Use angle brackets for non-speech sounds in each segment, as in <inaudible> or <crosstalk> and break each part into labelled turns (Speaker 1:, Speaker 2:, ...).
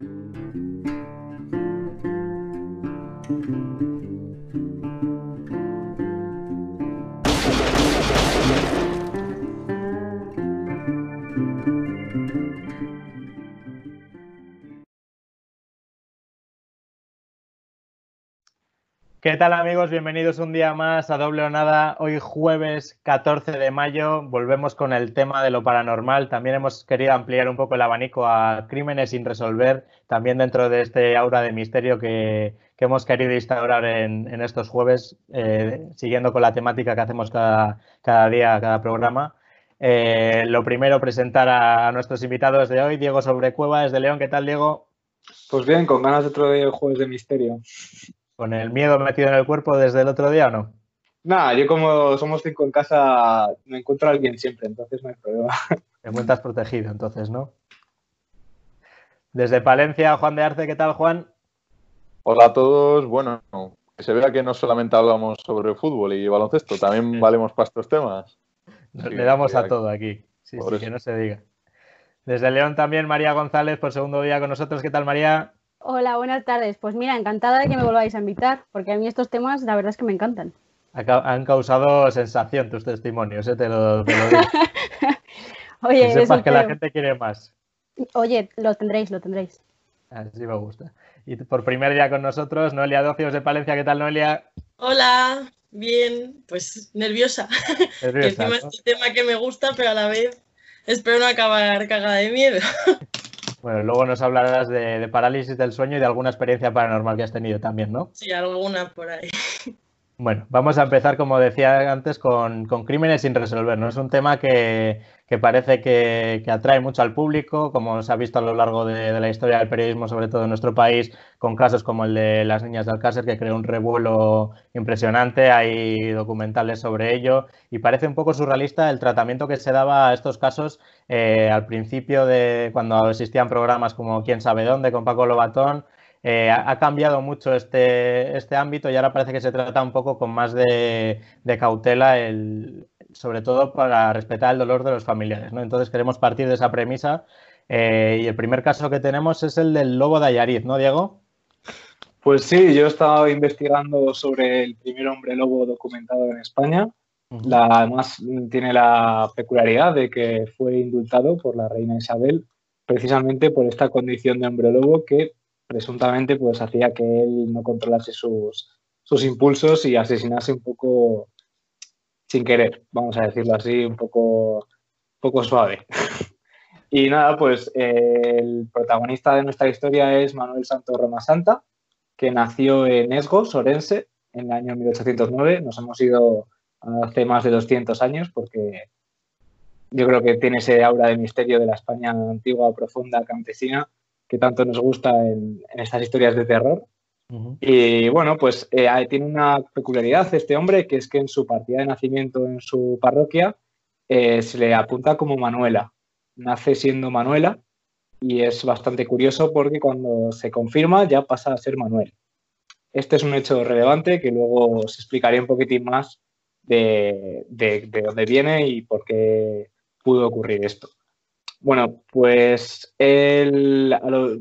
Speaker 1: Thank you. ¿Qué tal amigos? Bienvenidos un día más a Doble o Nada. Hoy jueves 14 de mayo volvemos con el tema de lo paranormal. También hemos querido ampliar un poco el abanico a crímenes sin resolver, también dentro de este aura de misterio que, hemos querido instaurar en, estos jueves, eh, siguiendo con la temática que hacemos cada, día, cada programa. Eh, lo primero, presentar a nuestros invitados de hoy. Diego Sobrecueva desde León. ¿Qué tal, Diego?
Speaker 2: Pues bien, con ganas de otro día jueves de misterio.
Speaker 1: ¿Con el miedo metido en el cuerpo desde el otro día o no?
Speaker 2: Nada, yo como somos cinco en casa, me encuentro a alguien siempre, entonces no hay problema. <laughs>
Speaker 1: Te encuentras protegido, entonces, ¿no? Desde Palencia, Juan de Arce, ¿qué tal, Juan?
Speaker 3: Hola a todos. Bueno, que se vea que no solamente hablamos sobre fútbol y baloncesto, también valemos para estos temas.
Speaker 1: Le damos a todo aquí. Sí, sí, que no se diga. Desde León también, María González, por segundo día con nosotros. ¿Qué tal, María?
Speaker 4: Hola, buenas tardes. Pues mira, encantada de que me volváis a invitar, porque a mí estos temas la verdad es que me encantan.
Speaker 1: Han causado sensación tus testimonios, ¿eh? te, lo, digo. <laughs>
Speaker 4: Oye,
Speaker 1: que sepas que la gente quiere más.
Speaker 4: Oye, lo tendréis, lo tendréis.
Speaker 1: Así me gusta. Y por primer día con nosotros, Noelia Docios de Palencia. ¿Qué tal, Noelia?
Speaker 5: Hola, bien, pues nerviosa. <laughs> nerviosa es un tema que me gusta, pero a la vez espero no acabar cagada de miedo. <laughs>
Speaker 1: Bueno, luego nos hablarás de, parálisis del sueño y de alguna experiencia paranormal que has tenido también, ¿no?
Speaker 5: Sí, alguna por ahí.
Speaker 1: Bueno, vamos a empezar, como decía antes, con, crímenes sin resolver. ¿no? Es un tema que, parece que, atrae mucho al público, como se ha visto a lo largo de, la historia del periodismo, sobre todo en nuestro país, con casos como el de las niñas de Alcácer, que creó un revuelo impresionante. Hay documentales sobre ello y parece un poco surrealista el tratamiento que se daba a estos casos eh, al principio de cuando existían programas como Quién sabe dónde, con Paco Lobatón eh, ha cambiado mucho este, este ámbito y ahora parece que se trata un poco con más de, cautela, el, sobre todo para respetar el dolor de los familiares. ¿no? Entonces queremos partir de esa premisa eh, y el primer caso que tenemos es el del lobo de Ayariz, ¿no, Diego?
Speaker 2: Pues sí, yo he estado investigando sobre el primer hombre lobo documentado en España. La, además, tiene la peculiaridad de que fue indultado por la reina Isabel precisamente por esta condición de hombre lobo que presuntamente pues hacía que él no controlase sus, impulsos y asesinase un poco sin querer, vamos a decirlo así, un poco, poco suave. <laughs> y nada, pues el protagonista de nuestra historia es Manuel Santos Roma Santa, que nació en Esgos, Orense, en el año 1809. Nos hemos ido hace más de 200 años porque yo creo que tiene ese aura de misterio de la España antigua, profunda, campesina, que tanto nos gusta en, estas historias de terror. Y bueno, pues eh, tiene una peculiaridad este hombre, que es que en su partida de nacimiento en su parroquia eh, se le apunta como Manuela. Nace siendo Manuela y es bastante curioso porque cuando se confirma ya pasa a ser Manuel. Este es un hecho relevante que luego os explicaré un poquitín más de, de dónde viene y por qué pudo ocurrir esto. Bueno, pues él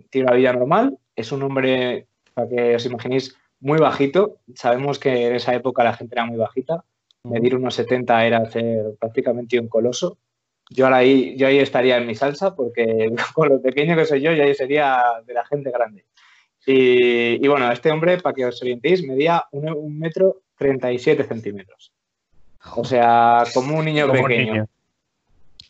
Speaker 2: tiene una vida normal, es un hombre, para que os imaginéis, muy bajito. Sabemos que en esa época la gente era muy bajita. Medir unos 70 era ser prácticamente un coloso. Yo ahí, yo ahí estaría en mi salsa porque <laughs> con lo pequeño que soy yo, yo ahí sería de la gente grande. Y, bueno, este hombre, para que os orientéis, medía un, metro 37 centímetros. O sea, como un niño pequeño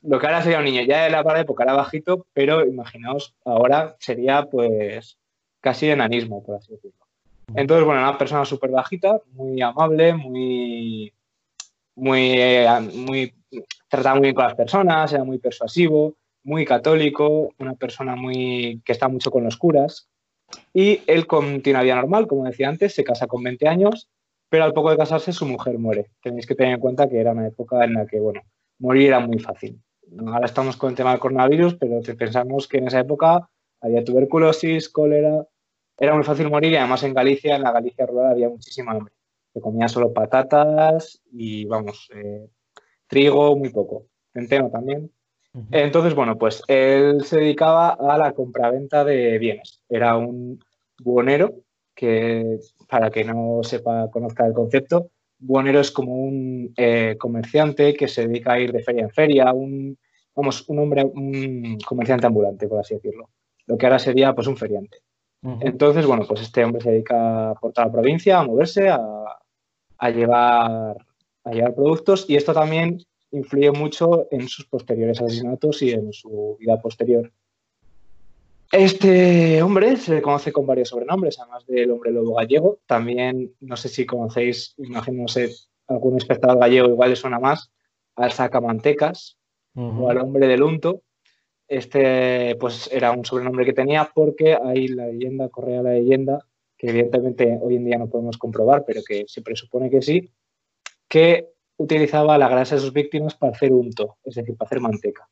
Speaker 2: lo que ahora sería un niño, ya de la época era bajito, pero imaginaos, ahora sería pues casi enanismo, por así decirlo. Entonces, bueno, una persona súper bajita, muy amable, muy, muy, muy, trataba muy bien con las personas, era muy persuasivo, muy católico, una persona muy, que está mucho con los curas. Y él vida normal, como decía antes, se casa con 20 años, pero al poco de casarse su mujer muere. Tenéis que tener en cuenta que era una época en la que, bueno, morir era muy fácil ahora estamos con el tema del coronavirus, pero pensamos que en esa época había tuberculosis, cólera, era muy fácil morir y además en Galicia, en la Galicia rural, había muchísima hambre. Se comía solo patatas y, vamos, eh, trigo, muy poco. Centeno también. Entonces, bueno, pues él se dedicaba a la compraventa de bienes. Era un buonero, que para que no sepa, conozca el concepto, buonero es como un eh, comerciante que se dedica a ir de feria en feria, un, vamos, un hombre, un comerciante ambulante, por así decirlo. Lo que ahora sería pues un feriante. Entonces, bueno, pues este hombre se dedica por toda la provincia a moverse, a, a, llevar, a llevar productos y esto también influye mucho en sus posteriores asesinatos y en su vida posterior. Este hombre se le conoce con varios sobrenombres, además del hombre lobo gallego. También, no sé si conocéis, imagino, no sé, algún espectador gallego igual le suena más, al sacamantecas o al hombre del unto. Este, pues, era un sobrenombre que tenía porque hay la leyenda, correa la leyenda, que evidentemente hoy en día no podemos comprobar, pero que se presupone que sí, que utilizaba la grasa de sus víctimas para hacer unto, es decir, para hacer manteca.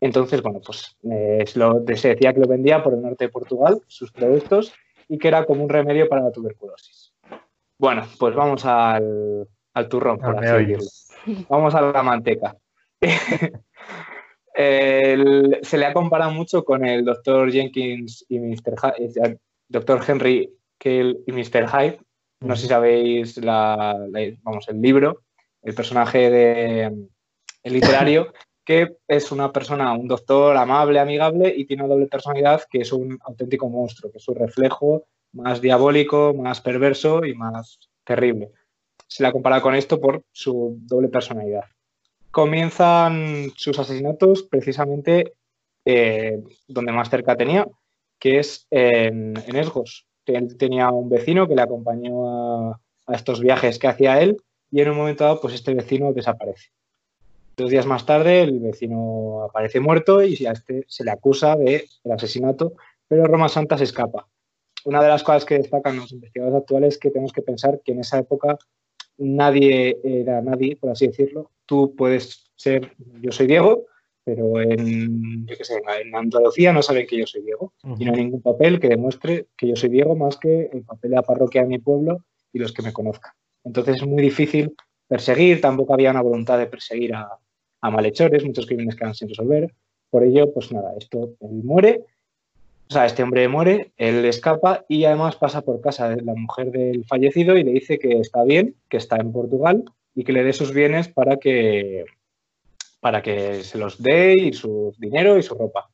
Speaker 2: Entonces, bueno, pues eh, se decía que lo vendía por el norte de Portugal, sus productos, y que era como un remedio para la tuberculosis. Bueno, pues vamos al, turrón, por así decirlo. Vamos a la manteca. <laughs> se le ha comparado mucho con el doctor Jenkins y Mr. Hyde, doctor Henry Cale y Mr. Hyde. No sé si sabéis vamos, el libro, el personaje de, el literario <laughs> que es una persona, un doctor amable, amigable y tiene una doble personalidad que es un auténtico monstruo, que es su reflejo más diabólico, más perverso y más terrible. Se le ha comparado con esto por su doble personalidad. Comienzan sus asesinatos precisamente eh, donde más cerca tenía, que es en, Esgos. Él tenía un vecino que le acompañó a, a estos viajes que hacía él y en un momento dado pues este vecino desaparece. Dos días más tarde, el vecino aparece muerto y a este se le acusa de el asesinato, pero Roma Santa se escapa. Una de las cosas que destacan los investigadores actuales es que tenemos que pensar que en esa época nadie era nadie, por así decirlo. Tú puedes ser, yo soy Diego, pero en, yo sé, en Andalucía no saben que yo soy Diego y no hay ningún papel que demuestre que yo soy Diego más que el papel de la parroquia de mi pueblo y los que me conozcan. Entonces es muy difícil perseguir, tampoco había una voluntad de perseguir a, a malhechores, muchos crímenes quedan sin resolver. Por ello, pues nada, esto, él muere, o sea, este hombre muere, él escapa y además pasa por casa de la mujer del fallecido y le dice que está bien, que está en Portugal y que le dé sus bienes para que, para que se los dé y su dinero y su ropa.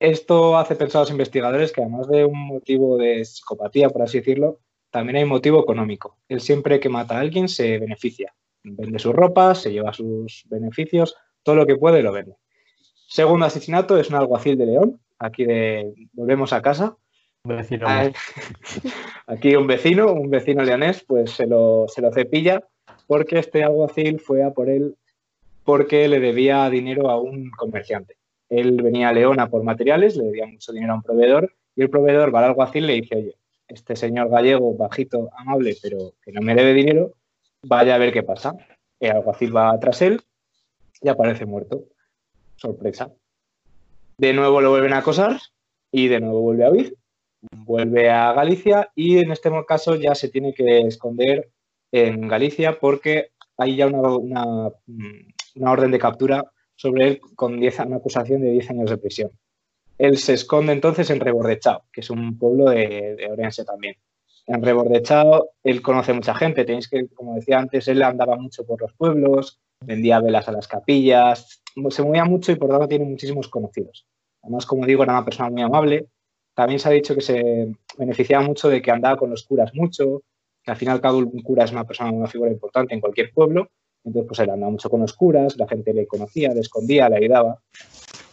Speaker 2: Esto hace pensar a los investigadores que además de un motivo de psicopatía, por así decirlo, también hay motivo económico. Él siempre que mata a alguien se beneficia vende sus ropas, se lleva sus beneficios, todo lo que puede lo vende. Segundo asesinato es un alguacil de León, aquí de volvemos a casa.
Speaker 1: Vecino.
Speaker 2: Ah, <laughs> aquí un vecino, un vecino leonés, pues se lo, se lo cepilla porque este alguacil fue a por él porque le debía dinero a un comerciante. Él venía a León a por materiales, le debía mucho dinero a un proveedor y el proveedor va al alguacil y le dice, oye, este señor gallego, bajito, amable, pero que no me debe dinero, Vaya a ver qué pasa. El alguacil va tras él y aparece muerto. Sorpresa. De nuevo lo vuelven a acosar y de nuevo vuelve a huir. Vuelve a Galicia y en este caso ya se tiene que esconder en Galicia porque hay ya una, orden de captura sobre él con una acusación de 10 años de prisión. Él se esconde entonces en Rebordechao, que es un pueblo de, de Orense también en Rebordechao, él conoce mucha gente. Tenéis que, como decía antes, él andaba mucho por los pueblos, vendía velas a las capillas, se movía mucho y por tanto tiene muchísimos conocidos. Además, como digo, era una persona muy amable. También se ha dicho que se beneficiaba mucho de que andaba con los curas mucho, que al fin y cura es una persona, una figura importante en cualquier pueblo. Entonces, pues él andaba mucho con los curas, la gente le conocía, le escondía, le ayudaba.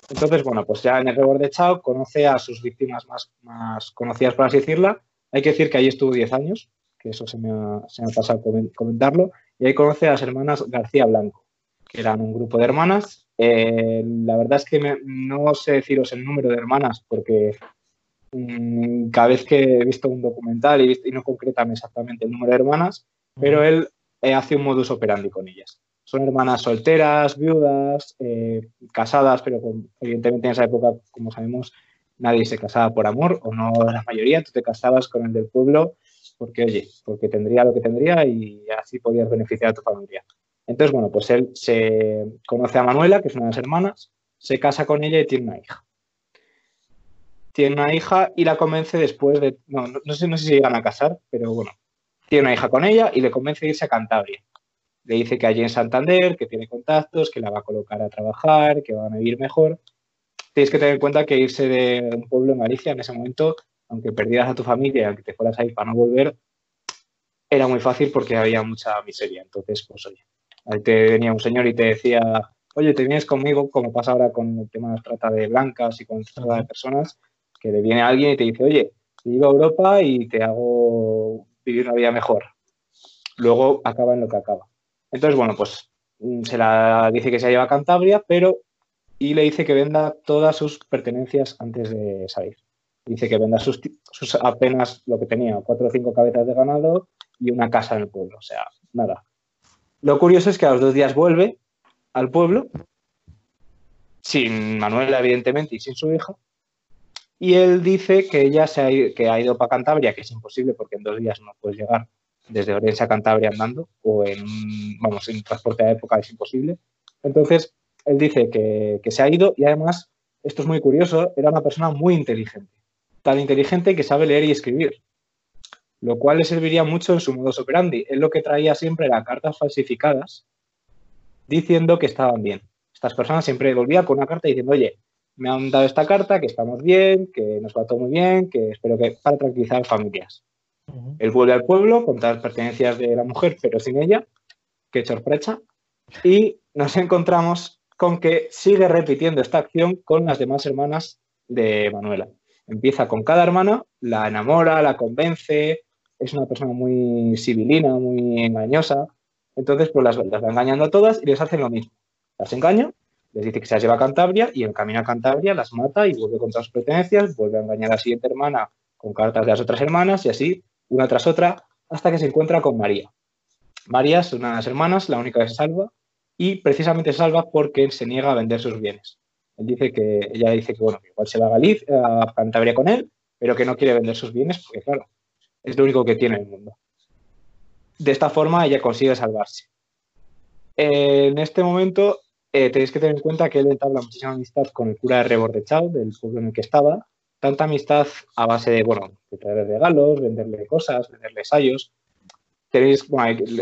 Speaker 2: Entonces, bueno, pues ya en el Rebordechao conoce a sus víctimas más, más conocidas, por así decirlo, hay que decir que ahí estuvo 10 años, que eso se me ha, se me pasado comentarlo, y ahí conoce a las hermanas García Blanco, que eran un grupo de hermanas. Eh, la verdad es que no sé deciros el número de hermanas porque mm, cada vez que he visto un documental y, no concretan exactamente el número de hermanas, pero él eh, hace un modus operandi con ellas. Son hermanas solteras, viudas, eh, casadas, pero evidentemente en esa época, como sabemos, nadie se casaba por amor, o no la mayoría, tú te casabas con el del pueblo porque, oye, porque tendría lo que tendría y así podías beneficiar a tu familia. Entonces, bueno, pues él se conoce a Manuela, que es una de las hermanas, se casa con ella y tiene una hija. Tiene una hija y la convence después de, no, no, sé, no sé si llegan a casar, pero bueno, tiene una hija con ella y le convence de irse a Cantabria. Le dice que allí en Santander, que tiene contactos, que la va a colocar a trabajar, que van a vivir mejor. Tienes que tener en cuenta que irse de un pueblo en Galicia en ese momento, aunque perdieras a tu familia aunque te fueras ahí para no volver, era muy fácil porque había mucha miseria. Entonces, pues oye, ahí te venía un señor y te decía, oye, te vienes conmigo, como pasa ahora con el tema de la trata de blancas y con la trata de personas, que le viene alguien y te dice, oye, te llevo a Europa y te hago vivir una vida mejor. Luego acaba en lo que acaba. Entonces, bueno, pues mm, se la dice que se lleva a Cantabria, pero y le dice que venda todas sus pertenencias antes de salir. Dice que venda sus, sus, apenas lo que tenía, cuatro o cinco cabezas de ganado y una casa en el pueblo. O sea, nada. Lo curioso es que a los dos días vuelve al pueblo, sin Manuela, evidentemente, y sin su hija. Y él dice que ella se ha, que ido para Cantabria, que es imposible porque en dos días no puedes llegar desde Orense a Cantabria andando, o en, vamos, en transporte de época es imposible. Entonces, él dice que, que se ha ido y además, esto es muy curioso, era una persona muy inteligente. Tan inteligente que sabe leer y escribir lo cual le serviría mucho en su modus operandi. Él lo que traía siempre era cartas falsificadas diciendo que estaban bien. Estas personas siempre volvían con una carta diciendo, oye, me han dado esta carta, que estamos bien, que nos va todo muy bien, que espero que para tranquilizar familias. Él vuelve al pueblo con todas las pertenencias de la mujer, pero sin ella, qué sorpresa, y nos encontramos con que sigue repitiendo esta acción con las demás hermanas de Manuela. Empieza con cada hermana, la enamora, la convence, es una persona muy civilina, muy engañosa. Entonces, pues las, va engañando a todas y les hacen lo mismo. Las engaña, les dice que se las lleva a Cantabria y en camino a Cantabria las mata y vuelve con todas sus pertenencias, vuelve a engañar a la siguiente hermana con cartas de las otras hermanas y así, una tras otra, hasta que se encuentra con María. María es una de las hermanas, la única que se salva, y precisamente se salva porque se niega a vender sus bienes. Él dice que, ella dice que, bueno, igual se va a, Galicia, a Cantabria con él, pero que no quiere vender sus bienes porque, claro, es lo único que tiene en el mundo. De esta forma ella consigue salvarse. En este momento eh, tenéis que tener en cuenta que él entabla muchísima amistad con el cura de Rebordechal, del pueblo en el que estaba. Tanta amistad a base de, bueno, de traerle regalos, venderle cosas, venderle ensayos. Tenéis,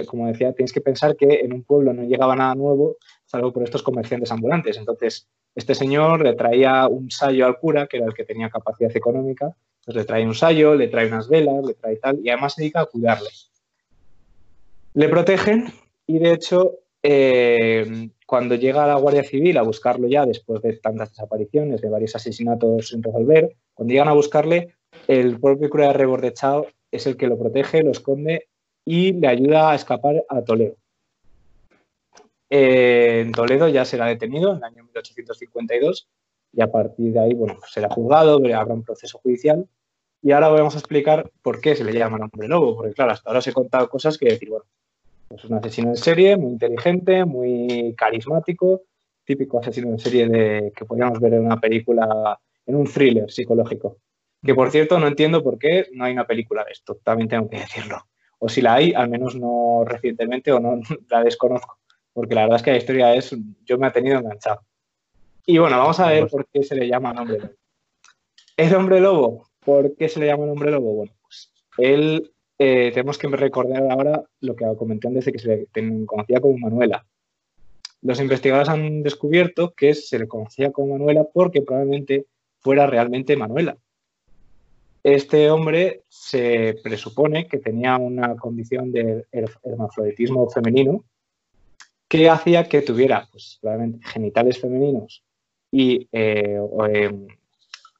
Speaker 2: como decía, tenéis que pensar que en un pueblo no llegaba nada nuevo, salvo por estos comerciantes ambulantes. Entonces, este señor le traía un sayo al cura, que era el que tenía capacidad económica, pues le trae un sayo, le trae unas velas, le trae tal, y además se dedica a cuidarle. Le protegen y de hecho, eh, cuando llega la Guardia Civil a buscarlo ya, después de tantas desapariciones, de varios asesinatos sin resolver, cuando llegan a buscarle, el propio cura de Rebordechao es el que lo protege, lo esconde y le ayuda a escapar a Toledo. Eh, en Toledo ya será detenido en el año 1852 y a partir de ahí, bueno, será juzgado, habrá un proceso judicial y ahora vamos a explicar por qué se le llama hombre lobo, porque claro, hasta ahora os he contado cosas que decir, bueno, es un asesino en serie, muy inteligente, muy carismático, típico asesino en serie de, que podríamos ver en una película, en un thriller psicológico. Que por cierto, no entiendo por qué no hay una película de esto, también tengo que decirlo. O si la hay, al menos no recientemente o no <laughs> la desconozco, porque la verdad es que la historia es, yo me ha tenido enganchado. Y bueno, vamos a ver por qué se le llama hombre lobo. El hombre lobo, ¿por qué se le llama hombre lobo? Bueno, pues él, eh, tenemos que recordar ahora lo que comenté antes de que se le conocía como Manuela. Los investigadores han descubierto que se le conocía como Manuela porque probablemente fuera realmente Manuela. Este hombre se presupone que tenía una condición de hermafroditismo femenino que hacía que tuviera pues, genitales femeninos y eh, em,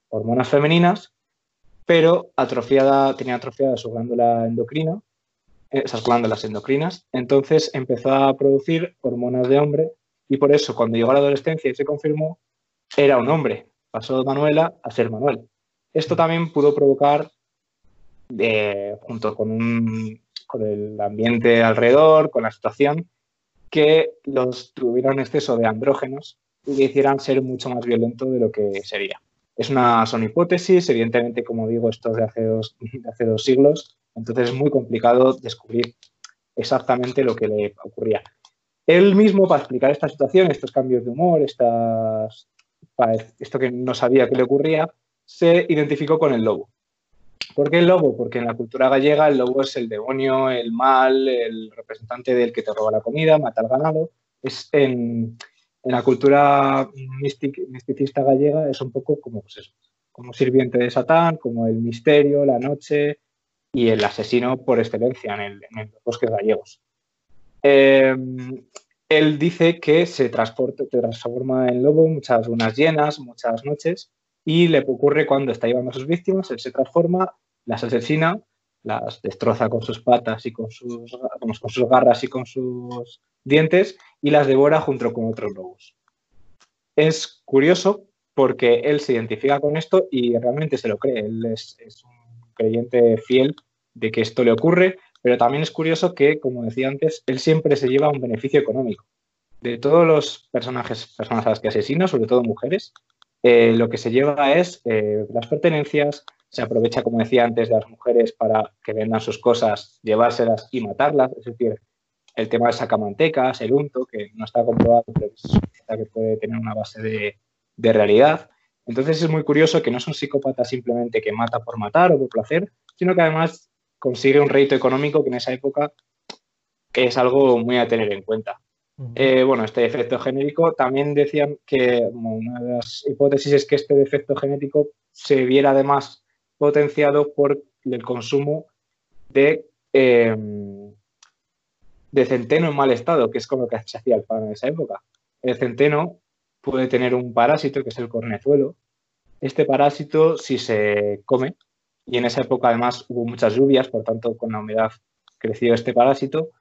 Speaker 2: hormonas femeninas, pero atrofiada, tenía atrofiada su glándula endocrina, esas glándulas endocrinas, entonces empezó a producir hormonas de hombre y por eso cuando llegó a la adolescencia y se confirmó, era un hombre, pasó Manuela a ser Manuel. Esto también pudo provocar, eh, junto con, el ambiente alrededor, con la situación, que los tuvieron exceso de andrógenos y hicieran ser mucho más violento de lo que sería. Es una, son hipótesis, evidentemente, como digo, esto es de hace dos, siglos, entonces es muy complicado descubrir exactamente lo que le ocurría. Él mismo, para explicar esta situación, estos cambios de humor, esto que no sabía que le ocurría, se identificó con el lobo. ¿Por qué el lobo? Porque en la cultura gallega el lobo es el demonio, el mal, el representante del que te roba la comida, mata al ganado. Es en, la cultura misticista gallega es un poco como, pues eso, como sirviente de Satán, como el misterio, la noche y el asesino por excelencia en, los bosques gallegos. Em, él dice que se transporta, transforma en lobo muchas lunas llenas, muchas noches, y le ocurre cuando está llevando a sus víctimas, él se transforma, las asesina, las destroza con sus patas y con sus, con sus garras y con sus dientes y las devora junto con otros lobos. Es curioso porque él se identifica con esto y realmente se lo cree. Él es, un creyente fiel de que esto le ocurre, pero también es curioso que, como decía antes, él siempre se lleva un beneficio económico. De todos los personajes, personas a que asesina, sobre todo mujeres, eh, lo que se lleva es eh, las pertenencias, se aprovecha, como decía antes, de las mujeres para que vendan sus cosas, llevárselas y matarlas, es decir, el tema de sacamantecas, el unto, que no está comprobado, pero que puede tener una base de, realidad. Entonces es muy curioso que no es un psicópata simplemente que mata por matar o por placer, sino que además consigue un rédito económico que en esa época es algo muy a tener en cuenta. Eh, bueno, este defecto genético también decían que una de las hipótesis es que este defecto genético se viera además potenciado por el consumo de, em, de centeno en mal estado, que es como que se hacía el pan en esa época. El centeno puede tener un parásito que es el cornezuelo. Este parásito, si se come, y en esa época además hubo muchas lluvias, por tanto con la humedad creció este parásito,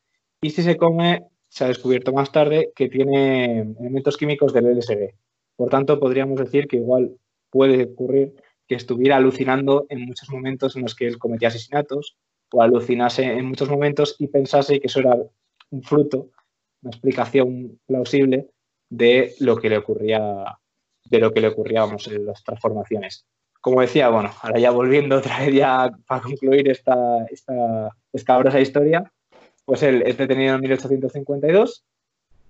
Speaker 2: y si se come, se ha descubierto más tarde que tiene elementos químicos del LSD. Por tanto, podríamos decir que igual puede ocurrir que estuviera alucinando en muchos momentos en los que él cometía asesinatos o alucinase en muchos momentos y pensase que eso era un fruto, una explicación plausible de lo que le ocurría, de lo que le ocurría, en las transformaciones. Como decía, bueno, ahora ya volviendo otra vez ya para concluir esta, esta escabrosa historia, pues él es detenido en 1852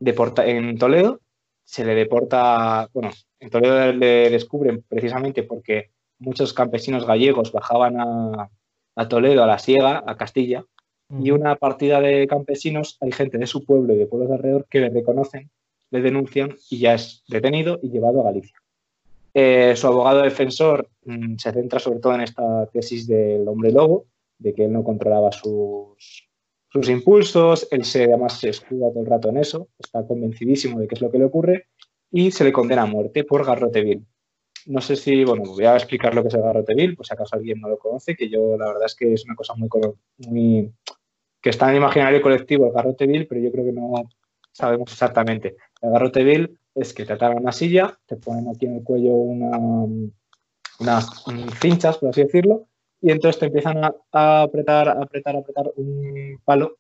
Speaker 2: deporta, en Toledo, se le deporta, bueno, en Toledo le descubren precisamente porque muchos campesinos gallegos bajaban a, a Toledo, a la Siega, a Castilla, y una partida de campesinos, hay gente de su pueblo y de pueblos de alrededor que le reconocen le denuncian y ya es detenido y llevado a Galicia. Eh, su abogado defensor mm, se centra sobre todo en esta tesis del hombre lobo, de que él no controlaba sus, sus impulsos, él se, además se escuda todo el rato en eso, está convencidísimo de qué es lo que le ocurre y se le condena a muerte por garrote No sé si, bueno, voy a explicar lo que es el garrote pues si acaso alguien no lo conoce, que yo la verdad es que es una cosa muy, muy que está en el imaginario colectivo el garrote pero yo creo que no sabemos exactamente. El garrote vil es que te atan una silla, te ponen aquí en el cuello una, unas cinchas, por así decirlo, y entonces te empiezan a, apretar, a apretar, a apretar un palo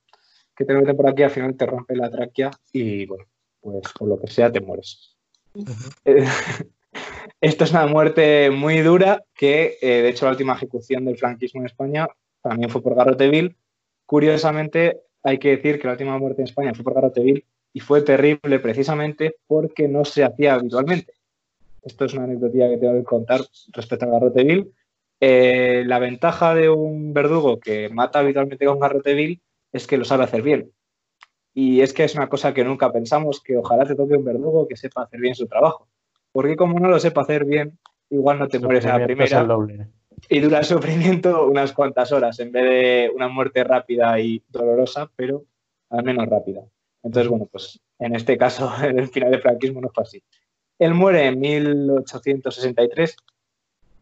Speaker 2: que te mete por aquí, al final te rompe la tráquea y, bueno, pues por lo que sea te mueres. <laughs> Esto es una muerte muy dura que, eh, de hecho, la última ejecución del franquismo en España también fue por garrote vil. Curiosamente, hay que decir que la última muerte en España fue por garrote vil y fue terrible precisamente porque no se hacía habitualmente. Esto es una anécdota que tengo que contar respecto al garrote vil. Eh, la ventaja de un verdugo que mata habitualmente con garrote vil es que lo sabe hacer bien. Y es que es una cosa que nunca pensamos, que ojalá te toque un verdugo que sepa hacer bien su trabajo. Porque como no lo sepa hacer bien, igual no te mueres a la primera. Y dura el sufrimiento unas cuantas horas, en vez de una muerte rápida y dolorosa, pero al menos rápida. Entonces, bueno, pues en este caso, <laughs> en el final del franquismo no fue así. Él muere en 1863.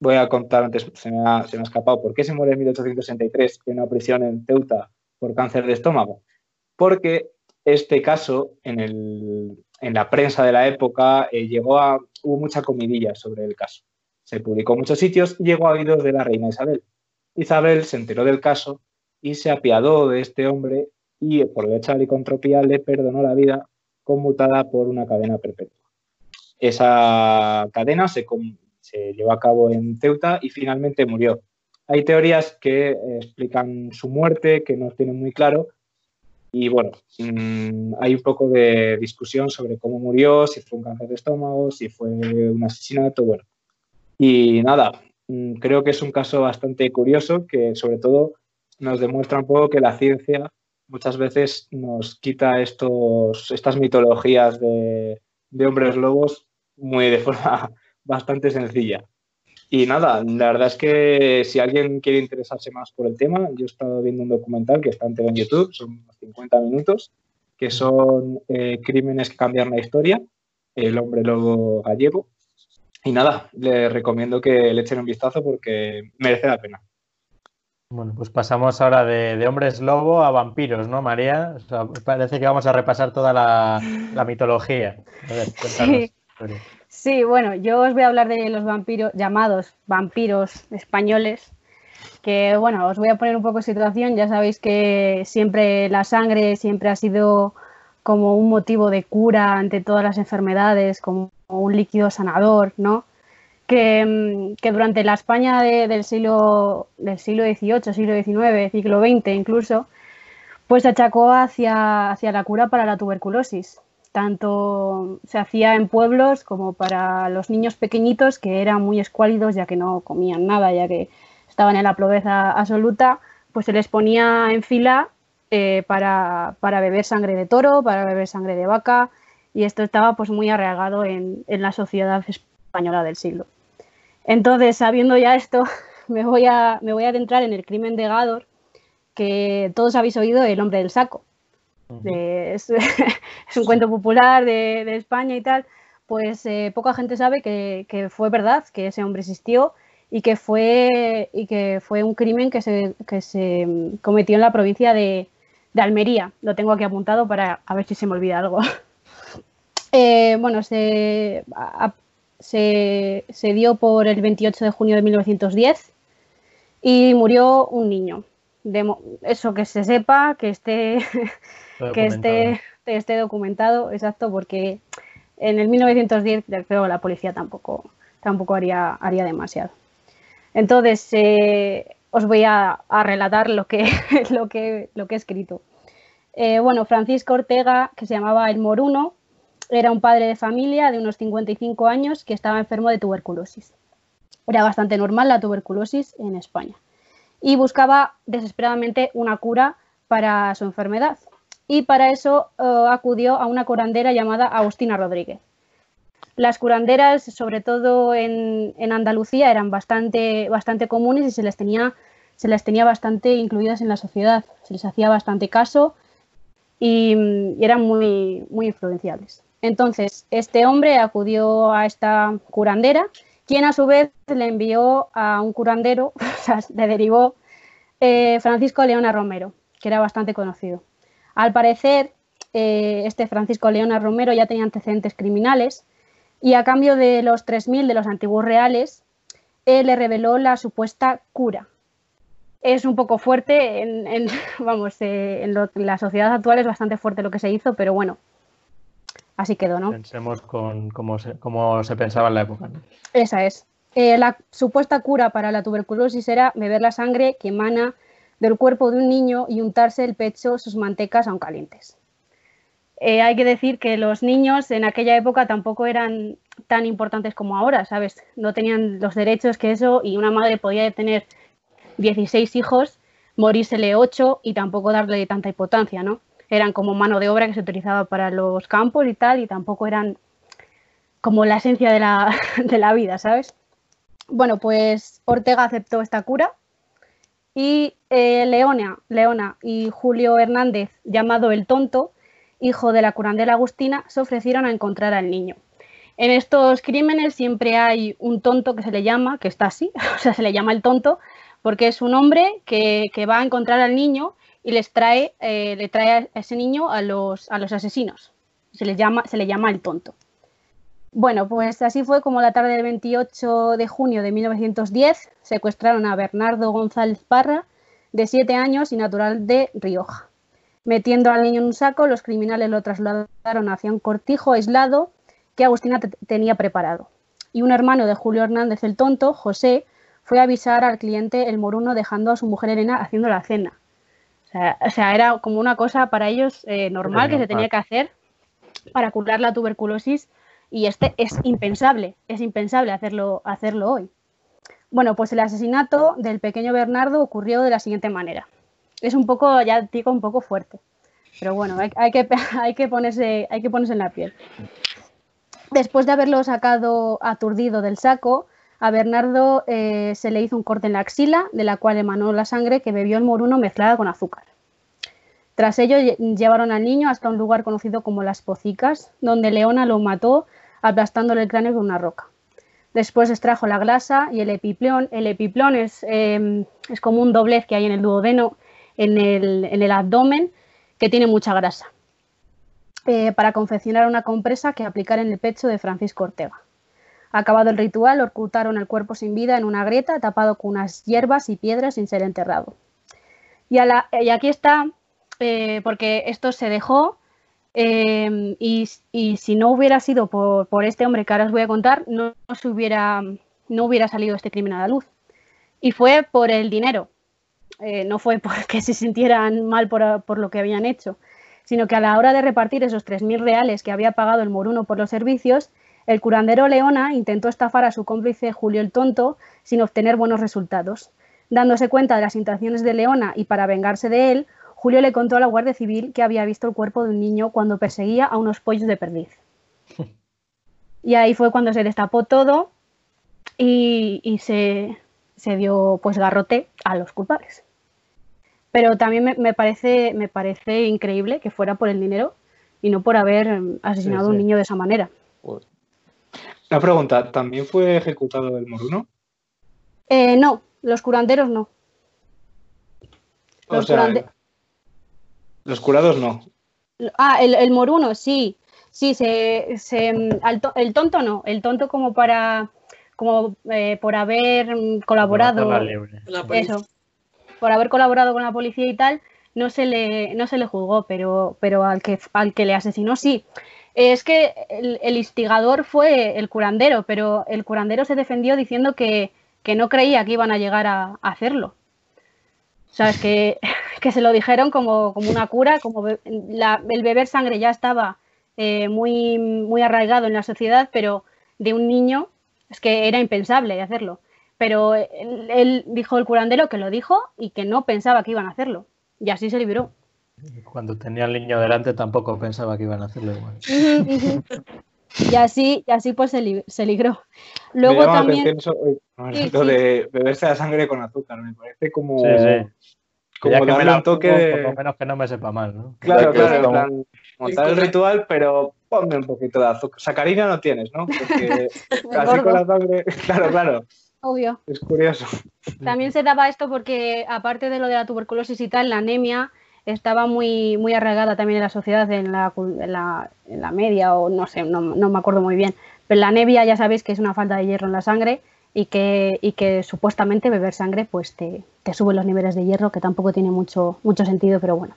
Speaker 2: Voy a contar antes, se me ha, se me ha escapado, ¿por qué se muere en 1863 en una prisión en Teuta por cáncer de estómago? Porque este caso, en, el, en la prensa de la época, eh, llegó a, hubo mucha comidilla sobre el caso. Se publicó en muchos sitios y llegó a oídos de la reina Isabel. Isabel se enteró del caso y se apiadó de este hombre y por derecha de licantropía le perdonó la vida conmutada por una cadena perpetua. Esa cadena se, se llevó a cabo en Ceuta y finalmente murió. Hay teorías que explican su muerte, que no tienen muy claro, Y bueno, mm, hay un poco de discusión sobre cómo murió, si fue un cáncer de estómago, si fue un asesinato, bueno. Y nada, mm, creo que es un caso bastante curioso que sobre todo nos demuestra un poco que la ciencia muchas veces nos quita estos, estas mitologías de, de hombres lobos muy de forma bastante sencilla. Y nada, la verdad es que si alguien quiere interesarse más por el tema, yo he estado viendo un documental que está entero en YouTube, son unos 50 minutos, que son eh, crímenes que cambian la historia, el hombre lobo gallego. Y nada, les recomiendo que le echen un vistazo porque merece la pena.
Speaker 1: Bueno, pues pasamos ahora de, hombres lobo a vampiros, ¿no, María? parece que vamos a repasar toda la, mitología. A ver,
Speaker 4: sí. Sí, bueno, yo os voy a hablar de los vampiros llamados vampiros españoles, que bueno, os voy a poner un poco de situación, ya sabéis que siempre la sangre siempre ha sido como un motivo de cura ante todas las enfermedades, como un líquido sanador, ¿no? Que, mm, durante la España del, siglo, del siglo XVIII, siglo XIX, siglo XX incluso, pues se achacó hacia, hacia la cura para la tuberculosis tanto se hacía en pueblos como para los niños pequeñitos que eran muy escuálidos ya que no comían nada, ya que estaban en la pobreza absoluta, pues se les ponía en fila eh, para, beber sangre de toro, para beber sangre de vaca, y esto estaba pues muy arraigado en, la sociedad española del siglo. Entonces, sabiendo ya esto, <laughs> me voy, a, me voy a adentrar en el crimen de Gador, que todos habéis oído el hombre del saco. <laughs> es, un cuento popular de, España y tal, pues eh, poca gente sabe que, fue verdad, que ese hombre existió y que fue, y que fue un crimen que se, se mm, cometió en la provincia de, Almería. Lo tengo aquí apuntado para a ver si se me olvida algo. <laughs> Eh, bueno, se, se, dio por el 28 de junio de 1910 y murió un niño. eso que se sepa, que esté <laughs> que esté, esté documentado, exacto, porque en el 1910 creo la policía tampoco, tampoco haría, haría demasiado. Entonces, eh, os voy a, relatar lo que, <laughs> lo, que, lo que he escrito. Eh, bueno, Francisco Ortega, que se llamaba El Moruno, era un padre de familia de unos 55 años que estaba enfermo de tuberculosis. Era bastante normal la tuberculosis en España y buscaba desesperadamente una cura para su enfermedad y para eso eh, acudió a una curandera llamada Agustina Rodríguez. Las curanderas, sobre todo en, Andalucía, eran bastante, bastante comunes y se les, tenía, se les tenía bastante incluidas en la sociedad, se les hacía bastante caso y, eran muy, muy. Entonces, este hombre acudió a esta curandera, quien a su vez le envió a un curandero, <laughs> le derivó eh, Francisco Leona Romero, que era bastante conocido. Al parecer, eh, este Francisco Leona Romero ya tenía antecedentes criminales y a cambio de los 3.000 de los antiguos reales, le reveló la supuesta cura. Es un poco fuerte, en, <laughs> vamos, eh, en, la sociedad actual es bastante fuerte lo que se hizo, pero bueno, así quedó, ¿no?
Speaker 1: Pensemos con cómo se, pensaba en la época.
Speaker 4: Esa es. Eh, la supuesta cura para la tuberculosis era beber la sangre que emana del cuerpo de un niño y untarse el pecho sus mantecas aún calientes. Eh, hay que decir que los niños en aquella época tampoco eran tan importantes como ahora, ¿sabes? No tenían los derechos que eso y una madre podía tener 16 hijos, morírsele 8 y tampoco darle tanta importancia, ¿no? Eran como mano de obra que se utilizaba para los campos y tal y tampoco eran como la esencia de la, <laughs> de la vida, ¿sabes? Bueno, pues Ortega aceptó esta cura y eh, Leona, y Julio Hernández, llamado el tonto, hijo de la curandera Agustina, se ofrecieron a encontrar al niño. En estos crímenes siempre hay un tonto que se le llama, que está así, <laughs> o sea, se le llama el tonto, porque es un hombre que, va a encontrar al niño y les trae, eh, le trae a ese niño a los, a los asesinos. Se le, llama, se le llama el tonto. Bueno, pues así fue como la tarde del 28 de junio de 1910 secuestraron a Bernardo González Parra, de 7 años y natural de Rioja. Metiendo al niño en un saco, los criminales lo trasladaron hacia un cortijo aislado que Agustina tenía preparado. Y un hermano de Julio Hernández el Tonto, José, fue a avisar al cliente el moruno dejando a su mujer Elena haciendo la cena. O sea, era como una cosa para ellos eh, normal que se tenía que hacer para curar la tuberculosis y este es impensable, es impensable hacerlo, hacerlo hoy. Bueno, pues el asesinato del pequeño Bernardo ocurrió de la siguiente manera. Es un poco, ya digo, un poco fuerte, pero bueno, hay, que, <laughs> hay, que, ponerse, hay que ponerse en la piel. Después de haberlo sacado aturdido del saco, a Bernardo eh, se le hizo un corte en la axila, de la cual emanó la sangre que bebió el moruno mezclada con azúcar. Tras ello, llevaron al niño hasta un lugar conocido como Las Pocicas, donde Leona lo mató aplastándole el cráneo con una roca. Después extrajo la grasa y el epiplón. El epiplón es, em, es como un doblez que hay en el duodeno, en el, en el abdomen, que tiene mucha grasa, eh, para confeccionar una compresa que aplicar en el pecho de Francisco Ortega. Acabado el ritual, ocultaron el cuerpo sin vida en una grieta, tapado con unas hierbas y piedras sin ser enterrado. Y, aquí está, eh, porque esto se dejó, em, y, si no hubiera sido por, este hombre que ahora os voy a contar, no, hubiera, no hubiera salido este crimen a la luz. Y fue por el dinero, eh, no fue <laughs> porque se sintieran mal por, por lo que habían hecho, sino que a la hora de repartir esos 3.000 reales que había pagado el moruno por los servicios, el curandero Leona intentó estafar a su cómplice Julio el Tonto sin obtener buenos resultados. Dándose cuenta de las intenciones de Leona y para vengarse de él, Julio le contó a la Guardia Civil que había visto el cuerpo de un niño cuando perseguía a unos pollos de perdiz. <laughs> Y ahí fue cuando se destapó todo y, se, dio pues garrote a los culpables. Pero también me, parece, me parece increíble que fuera por el dinero y no por haber asesinado a un niño de esa manera.
Speaker 2: La pregunta, ¿también fue ejecutado el moruno?
Speaker 4: Eh, no, los curanderos no.
Speaker 2: Los, los curados no.
Speaker 4: Ah, el, moruno, sí. Sí, se, el tonto no. El tonto como para como eh, por haber colaborado. Eso. Por haber colaborado con la policía y tal, no se le, no se le juzgó, pero, pero al que al que le asesinó sí. Es que el, instigador fue el curandero, pero el curandero se defendió diciendo que, no creía que iban a llegar a, hacerlo. Sabes que, <laughs> que, se lo dijeron como, una cura, como el beber sangre ya estaba eh, muy, muy arraigado en la sociedad, pero de un niño es que era impensable hacerlo. Pero él, él dijo el curandero que lo dijo y que no pensaba que iban a hacerlo. Y así se libró.
Speaker 1: Cuando tenía el niño delante tampoco pensaba que iban a hacerlo igual.
Speaker 4: Y así, y así pues se, se ligró. Luego también.
Speaker 2: de beberse la sangre con azúcar, me parece como.
Speaker 1: Sí, sí. Como que me un toque de... Por lo menos que no me sepa mal, ¿no?
Speaker 2: Claro, claro, como... montar el ritual, pero ponme un poquito de azúcar. Sacarina no tienes, ¿no? Porque <laughs> así con la sangre. Claro, claro.
Speaker 4: Obvio.
Speaker 2: Es curioso.
Speaker 4: También se daba esto porque, aparte de lo de la tuberculosis y tal, la anemia estaba muy, muy arraigada también en la sociedad, en la, en la, media, o no sé, no, me acuerdo muy bien. Pero la anemia ya sabéis que es una falta de hierro en la sangre y que, y que supuestamente beber sangre pues te, te, sube los niveles de hierro, que tampoco tiene mucho, mucho sentido, pero bueno.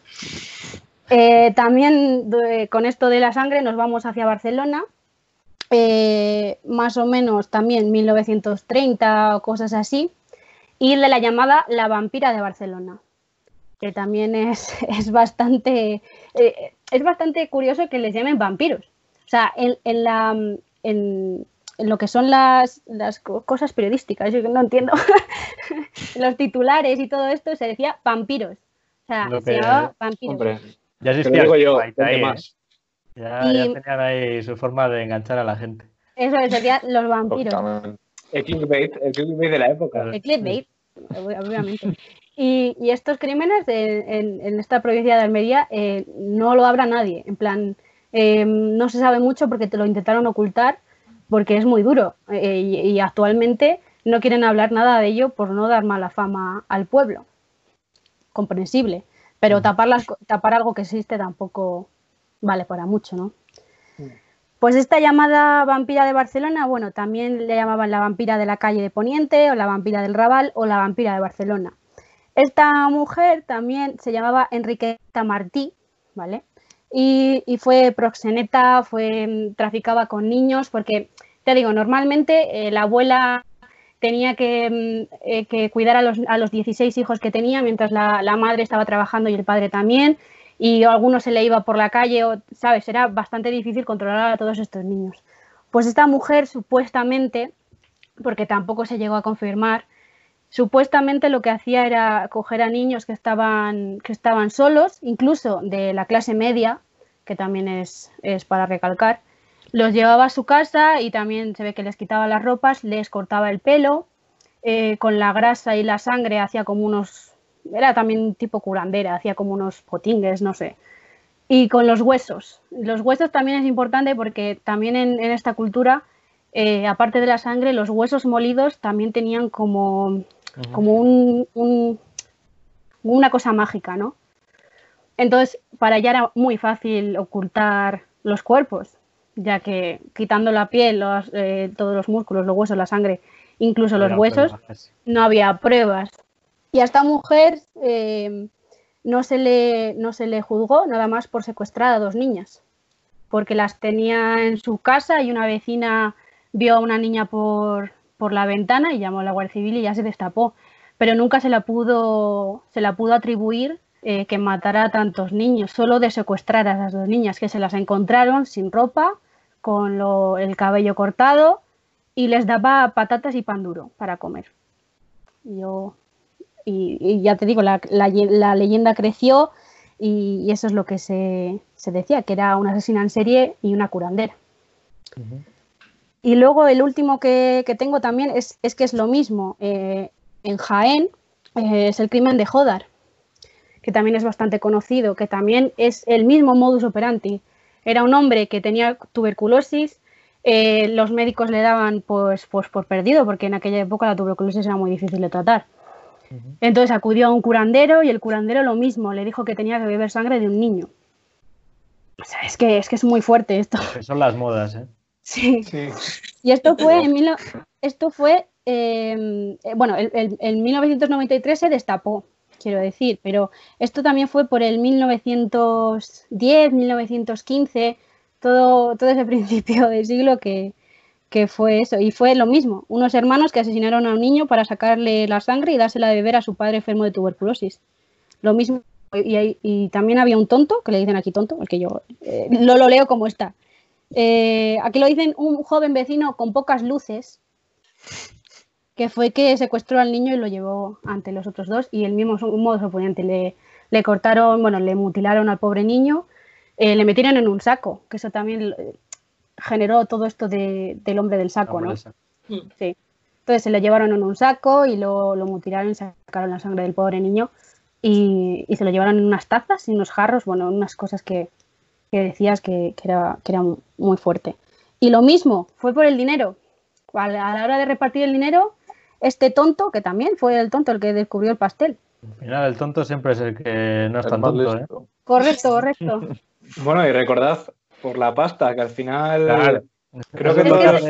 Speaker 4: Eh, también con esto de la sangre nos vamos hacia Barcelona, eh, más o menos también 1930 o cosas así, y de la llamada La vampira de Barcelona que también es, <laughs> es bastante, eh, es bastante curioso que les llamen vampiros. O sea, en, en la, en, lo que son las, las, cosas periodísticas, yo no entiendo, <laughs> los titulares y todo esto se decía vampiros. O sea, se llamaba vampiros. Hombre,
Speaker 1: ya existía yo, ahí, ¿eh? más. Ya, ya, tenían ahí su forma de enganchar a la gente.
Speaker 4: Eso sería los vampiros.
Speaker 2: El clickbait, el clickbait de la época.
Speaker 4: El clickbait, obviamente. Y, estos crímenes en, esta provincia de Almería eh, no lo habla nadie. En plan, eh, no se sabe mucho porque te lo intentaron ocultar porque es muy duro. Eh, y, actualmente no quieren hablar nada de ello por no dar mala fama al pueblo. Comprensible. Pero tapar, tapar algo que existe tampoco vale para mucho, ¿no? Pues esta llamada vampira de Barcelona, bueno, también le llamaban la vampira de la calle de Poniente o la vampira del Raval o la vampira de Barcelona. Esta mujer también se llamaba Enriqueta Martí, ¿vale? Y, fue proxeneta, fue, traficaba con niños, porque, te digo, normalmente eh, la abuela tenía que, mm, eh, cuidar a los, a los, 16 hijos que tenía mientras la, madre estaba trabajando y el padre también, y a alguno se le iba por la calle, o, ¿sabes? Era bastante difícil controlar a todos estos niños. Pues esta mujer supuestamente, porque tampoco se llegó a confirmar, supuestamente lo que hacía era coger a niños que estaban, que estaban solos, incluso de la clase media, que también es, es para recalcar, los llevaba a su casa y también se ve que les quitaba las ropas, les cortaba el pelo, eh, con la grasa y la sangre hacía como unos, era también tipo curandera, hacía como unos potingues, no sé. Y con los huesos. Los huesos también es importante porque también en, esta cultura, eh, aparte de la sangre, los huesos molidos también tenían como, como un, una cosa mágica, ¿no? Entonces, para ella era muy fácil ocultar los cuerpos ya que quitando la piel, eh, todos los músculos, los huesos, la sangre, incluso los huesos, no había pruebas. Y a esta mujer eh, no, se le, no se le juzgó nada más por secuestrar a dos niñas, porque las tenía en su casa y una vecina vio a una niña por, por la ventana y llamó a la Guardia Civil y ya se destapó. Pero nunca se la pudo, se la pudo atribuir eh, que matara a tantos niños, solo de secuestrar a esas dos niñas, que se las encontraron sin ropa, con el cabello cortado y les daba patatas y pan duro para comer. Yo, y, ya te digo, la, leyenda creció y, eso es lo que se, decía, que era una asesina en serie y una curandera. Y luego el último que, tengo también es, que es lo mismo. Eh, en Jaén eh, es el crimen de Jodar, que también es bastante conocido, que también es el mismo modus operandi. Era un hombre que tenía tuberculosis, eh, los médicos le daban pues, pues por perdido, porque en aquella época la tuberculosis era muy difícil de tratar. Entonces acudió a un curandero y el curandero lo mismo, le dijo que tenía que beber sangre de un niño. O sea, es que es, que es muy fuerte esto.
Speaker 1: son las modas, ¿eh?
Speaker 4: Sí. Y esto fue en, esto fue, em, eh, bueno, en 1993 se destapó quiero decir, pero esto también fue por el 1910, 1915, todo, todo ese <laughs> principio del siglo que, fue eso. Y fue lo mismo, unos hermanos que asesinaron a un niño para sacarle la sangre y dársela de beber a su padre enfermo de tuberculosis. Lo mismo, y, también había un tonto, que le dicen aquí tonto, el que yo eh, lo, lo leo como está. Eh, aquí lo dicen un joven vecino con pocas luces, que fue que secuestró al niño y lo llevó ante los otros dos y el mismo modo oponente le, le cortaron, bueno, le mutilaron al pobre niño, eh, le metieron en un saco, que eso también eh, generó todo esto de, del hombre del saco, ¿no? Sí. Entonces se le llevaron en un saco y lo, lo mutilaron y sacaron la sangre del pobre niño y, y, se lo llevaron en unas tazas y unos jarros, bueno, unas cosas que, que decías que, que, era, que era muy fuerte. Y lo mismo, fue por el dinero. A la, a la hora de repartir el dinero, este tonto, que también fue el tonto el que descubrió el pastel.
Speaker 1: Al final, el tonto siempre es el que no es tan tonto. ¿eh?
Speaker 4: Correcto, correcto. <laughs>
Speaker 2: bueno, y recordad por la pasta, que al final creo que, todos,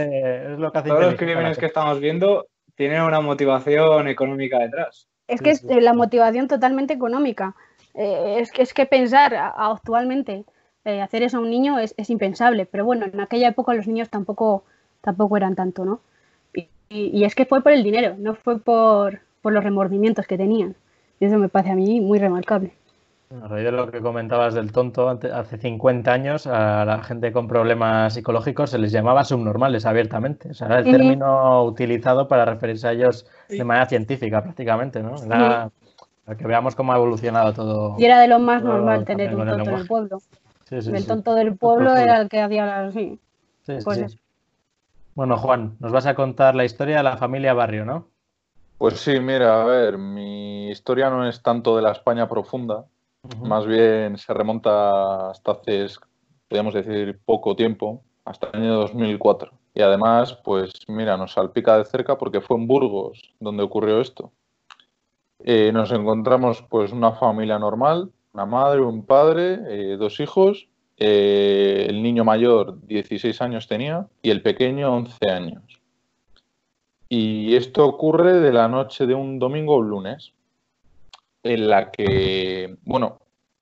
Speaker 2: los crímenes que estamos viendo tienen una motivación económica detrás.
Speaker 4: Es que es la motivación totalmente económica. Eh, es, que, es que pensar actualmente eh, hacer eso a un niño es, es, impensable, pero bueno, en aquella época los niños tampoco, tampoco eran tanto, ¿no? Y, es que fue por el dinero, no fue por, los remordimientos que tenían. Y eso me parece a mí muy remarcable.
Speaker 1: A raíz de lo que comentabas del tonto, hace 50 años a la gente con problemas psicológicos se les llamaba subnormales abiertamente. O sea, era el término utilizado para referirse a ellos de manera científica prácticamente, ¿no? Para que veamos cómo ha evolucionado todo.
Speaker 4: Y era de lo más normal tener un tonto en el pueblo. El tonto del pueblo era el que hacía Sí,
Speaker 1: pues bueno, Juan, nos vas a contar la historia de la familia Barrio, ¿no?
Speaker 3: Pues sí, mira, a ver, mi historia no es tanto de la España profunda, más bien se remonta hasta hace, podríamos decir, poco tiempo, hasta el año 2004. Y además, pues mira, nos salpica de cerca porque fue en Burgos donde ocurrió esto. Eh, nos encontramos pues una familia normal, una madre, un padre, eh, dos hijos eh, el niño mayor 16 años tenía y el pequeño 11 años. Y esto ocurre de la noche de un domingo a un lunes, en la que, bueno,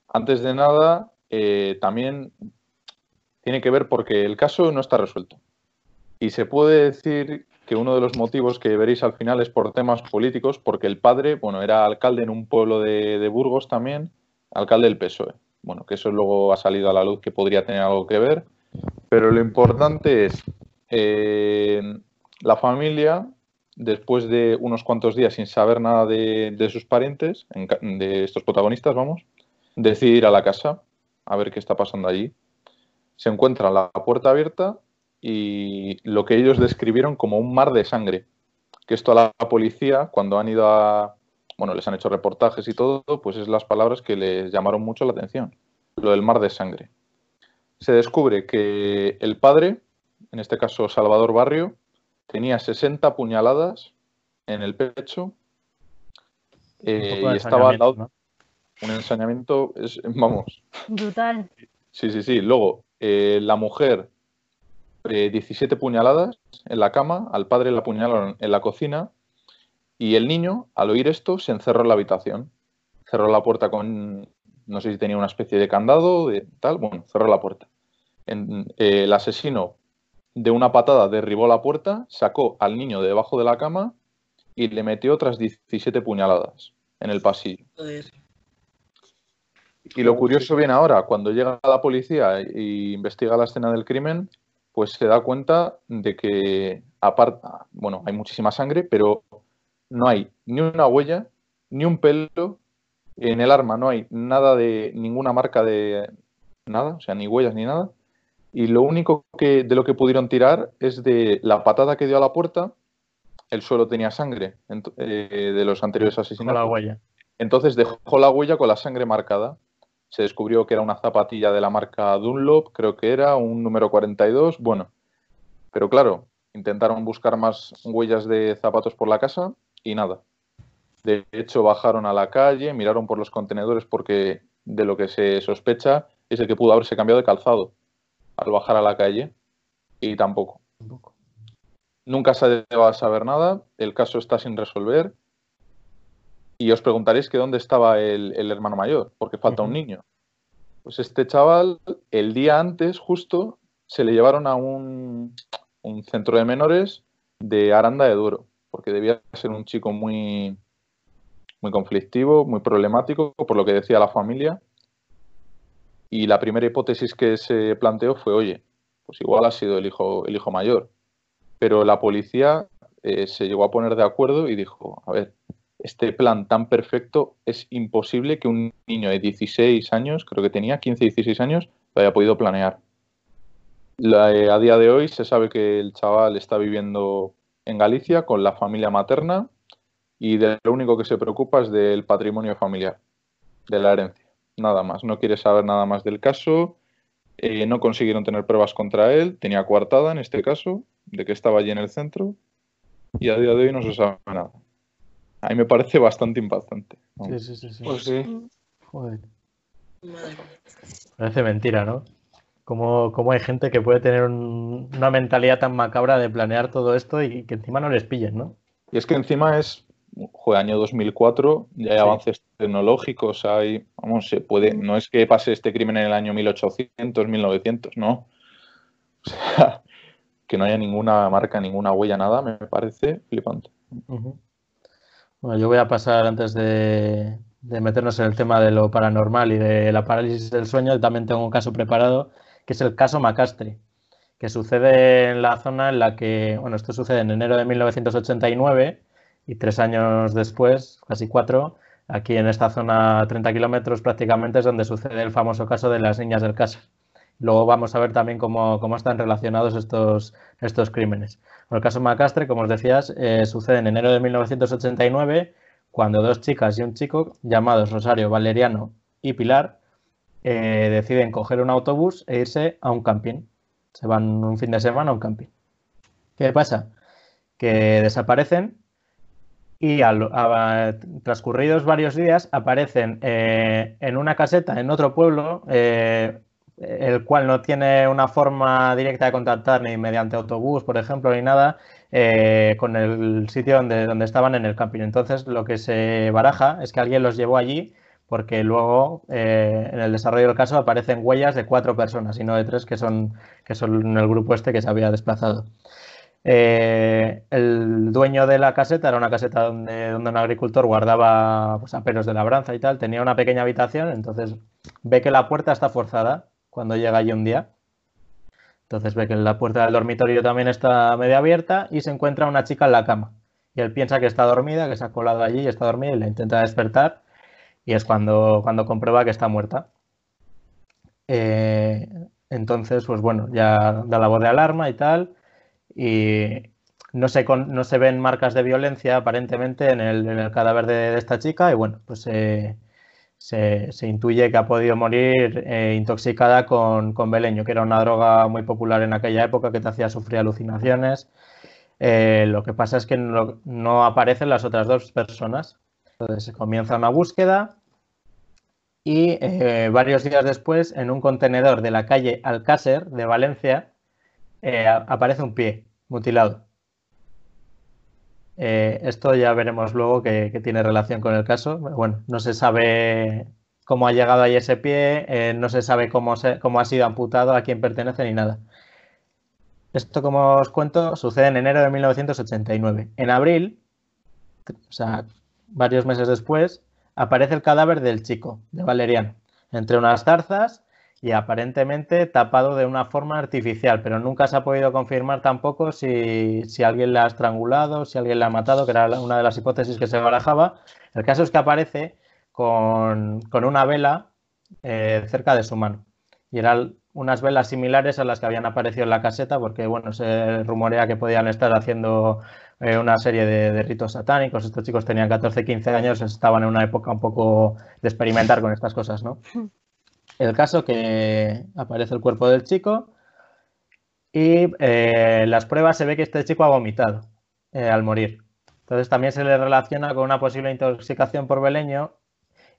Speaker 3: antes de nada, eh, también tiene que ver porque el caso no está resuelto. Y se puede decir que uno de los motivos que veréis al final es por temas políticos, porque el padre, bueno, era alcalde en un pueblo de, Burgos también, alcalde del PSOE. Bueno, que eso luego ha salido a la luz que podría tener algo que ver, pero lo importante es eh, la familia, después de unos cuantos días sin saber nada de, sus parientes, de estos protagonistas, vamos, decide ir a la casa a ver qué está pasando allí. Se encuentra la puerta abierta y lo que ellos describieron como un mar de sangre. Que esto a la policía, cuando han ido a, bueno, les han hecho reportajes y todo, pues es las palabras que les llamaron mucho la atención. Lo del mar de sangre. Se descubre que el padre, en este caso Salvador Barrio, tenía 60 puñaladas en el pecho eh, y estaba al lado. Un ensañamiento, es, vamos.
Speaker 4: Brutal.
Speaker 3: Sí, sí, sí. Luego, eh, la mujer 17 puñaladas en la cama, al padre le apuñalaron en la cocina y el niño, al oír esto, se encerró en la habitación. Cerró la puerta con, no sé si tenía una especie de candado, de tal, bueno, cerró la puerta. Eh, el asesino de una patada derribó la puerta, sacó al niño de debajo de la cama y le metió otras 17 puñaladas en el pasillo. Y lo curioso viene ahora, cuando llega la policía e investiga la escena del crimen, pues se da cuenta de que, aparte, bueno, hay muchísima sangre, pero no hay ni una huella, ni un pelo, en el arma no hay nada de, ninguna marca de nada, o sea, ni huellas ni nada, y lo único que, de lo que pudieron tirar es de la patada que dio a la puerta, el suelo tenía sangre eh, de los anteriores asesinatos.
Speaker 1: la huella.
Speaker 3: Entonces dejó la huella con la sangre marcada se descubrió que era una zapatilla de la marca Dunlop, creo que era un número 42, bueno, pero claro, intentaron buscar más huellas de zapatos por la casa y nada. De hecho, bajaron a la calle, miraron por los contenedores porque de lo que se sospecha es el que pudo haberse cambiado de calzado al bajar a la calle y tampoco. Nunca se va a saber nada, el caso está sin resolver y os preguntaréis que dónde estaba el, hermano mayor, porque falta un niño. Pues este chaval, el día antes, justo, se le llevaron a un, centro de menores de Aranda de Duro, porque debía ser un chico muy, muy conflictivo, muy problemático, por lo que decía la familia. Y la primera hipótesis que se planteó fue, oye, pues igual ha sido el hijo, el hijo mayor. Pero la policía eh, se llegó a poner de acuerdo y dijo, a ver, este plan tan perfecto, es imposible que un niño de 16 años, creo que tenía 15, 16 años, lo haya podido planear. Eh, a día de hoy se sabe que el chaval está viviendo en Galicia con la familia materna y de lo único que se preocupa es del patrimonio familiar, de la herencia. Nada más, no quiere saber nada más del caso, eh, no consiguieron tener pruebas contra él, tenía coartada en este caso, de que estaba allí en el centro y a día de hoy no se sabe nada. A mí me parece bastante impactante.
Speaker 1: Sí, sí, sí, sí.
Speaker 2: Pues sí.
Speaker 1: Joder. Parece mentira, ¿no? Como, hay gente que puede tener una mentalidad tan macabra de planear todo esto y que encima no les pillen, ¿no?
Speaker 3: Y es que encima es, joder, año 2004, ya hay avances tecnológicos, hay, vamos, se puede, no es que pase este crimen en el año 1800, 1900, no. <laughs> O sea, que no haya ninguna marca, ninguna huella, nada, me parece flipante.
Speaker 1: Bueno, yo voy a pasar antes de, meternos en el tema de lo paranormal y de la parálisis del sueño. También tengo un caso preparado, que es el caso Macastre, que sucede en la zona en la que, bueno, esto sucede en enero de 1989 y tres años después, casi cuatro, aquí en esta zona, a 30 kilómetros prácticamente, es donde sucede el famoso caso de las niñas del caso. Luego vamos a ver también cómo, están relacionados estos, estos crímenes. el caso Macastre, como os decías, eh, sucede en enero de 1989, cuando dos chicas y un chico, llamados Rosario, Valeriano y Pilar, eh, deciden coger un autobús e irse a un camping. Se van un fin de semana a un camping. ¿Qué pasa? Que desaparecen y transcurridos varios días aparecen eh, en una caseta en otro pueblo el cual no tiene una forma directa de contactar ni mediante autobús, por ejemplo, ni nada, eh, con el sitio donde, donde estaban en el camping. Entonces, lo que se baraja es que alguien los llevó allí porque luego eh, en el desarrollo del caso aparecen huellas de cuatro personas y no de tres que son, que son el grupo este que se había desplazado. Eh, el dueño de la caseta era una caseta donde, donde un agricultor guardaba pues, aperos de labranza y tal. Tenía una pequeña habitación, entonces ve que la puerta está forzada cuando llega allí un día. Entonces ve que la puerta del dormitorio también está medio abierta y se encuentra una chica en la cama. Y él piensa que está dormida, que se ha colado allí y está dormida y le intenta despertar. Y es cuando, cuando comprueba que está muerta. Eh, entonces, pues bueno, ya da la voz de alarma y tal y no se, no se ven marcas de violencia aparentemente en el, cadáver de, esta chica y bueno, pues se, intuye que ha podido morir eh, intoxicada con, con, beleño, que era una droga muy popular en aquella época que te hacía sufrir alucinaciones. Eh, lo que pasa es que no, aparecen las otras dos personas. Entonces se comienza una búsqueda y eh, varios días después, en un contenedor de la calle Alcácer de Valencia, eh, aparece un pie mutilado. Eh, esto ya veremos luego que, tiene relación con el caso. Bueno, no se sabe cómo ha llegado ahí ese pie, no se sabe cómo, cómo ha sido amputado, a quién pertenece ni nada. Esto, como os cuento, sucede en enero de 1989. En abril, o sea, varios meses después, aparece el cadáver del chico, de Valeriano, entre unas zarzas y aparentemente tapado de una forma artificial, pero nunca se ha podido confirmar tampoco si, alguien la ha estrangulado, si alguien la ha matado, que era una de las hipótesis que se barajaba. El caso es que aparece con, una vela eh, cerca de su mano. Y eran unas velas similares a las que habían aparecido en la caseta, porque bueno, se rumorea que podían estar haciendo eh, una serie de, ritos satánicos. Estos chicos tenían 14, 15 años, estaban en una época un poco de experimentar con estas cosas, ¿no? El caso que aparece el cuerpo del chico y eh, las pruebas se ve que este chico ha vomitado eh, al morir. Entonces también se le relaciona con una posible intoxicación por beleño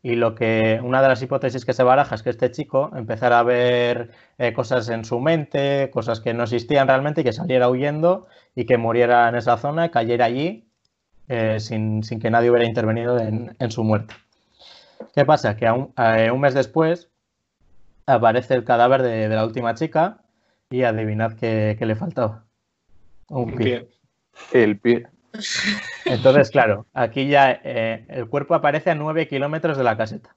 Speaker 1: y lo que una de las hipótesis que se baraja es que este chico empezara a ver eh, cosas en su mente, cosas que no existían realmente y que saliera huyendo y que muriera en esa zona, cayera allí sin, que nadie hubiera intervenido en, su muerte. ¿Qué pasa? Que un mes después aparece el cadáver de, la última chica y adivinad qué, le faltaba.
Speaker 3: Un pie. El pie.
Speaker 1: Entonces, claro, aquí ya eh, el cuerpo aparece a 9 kilómetros de la caseta.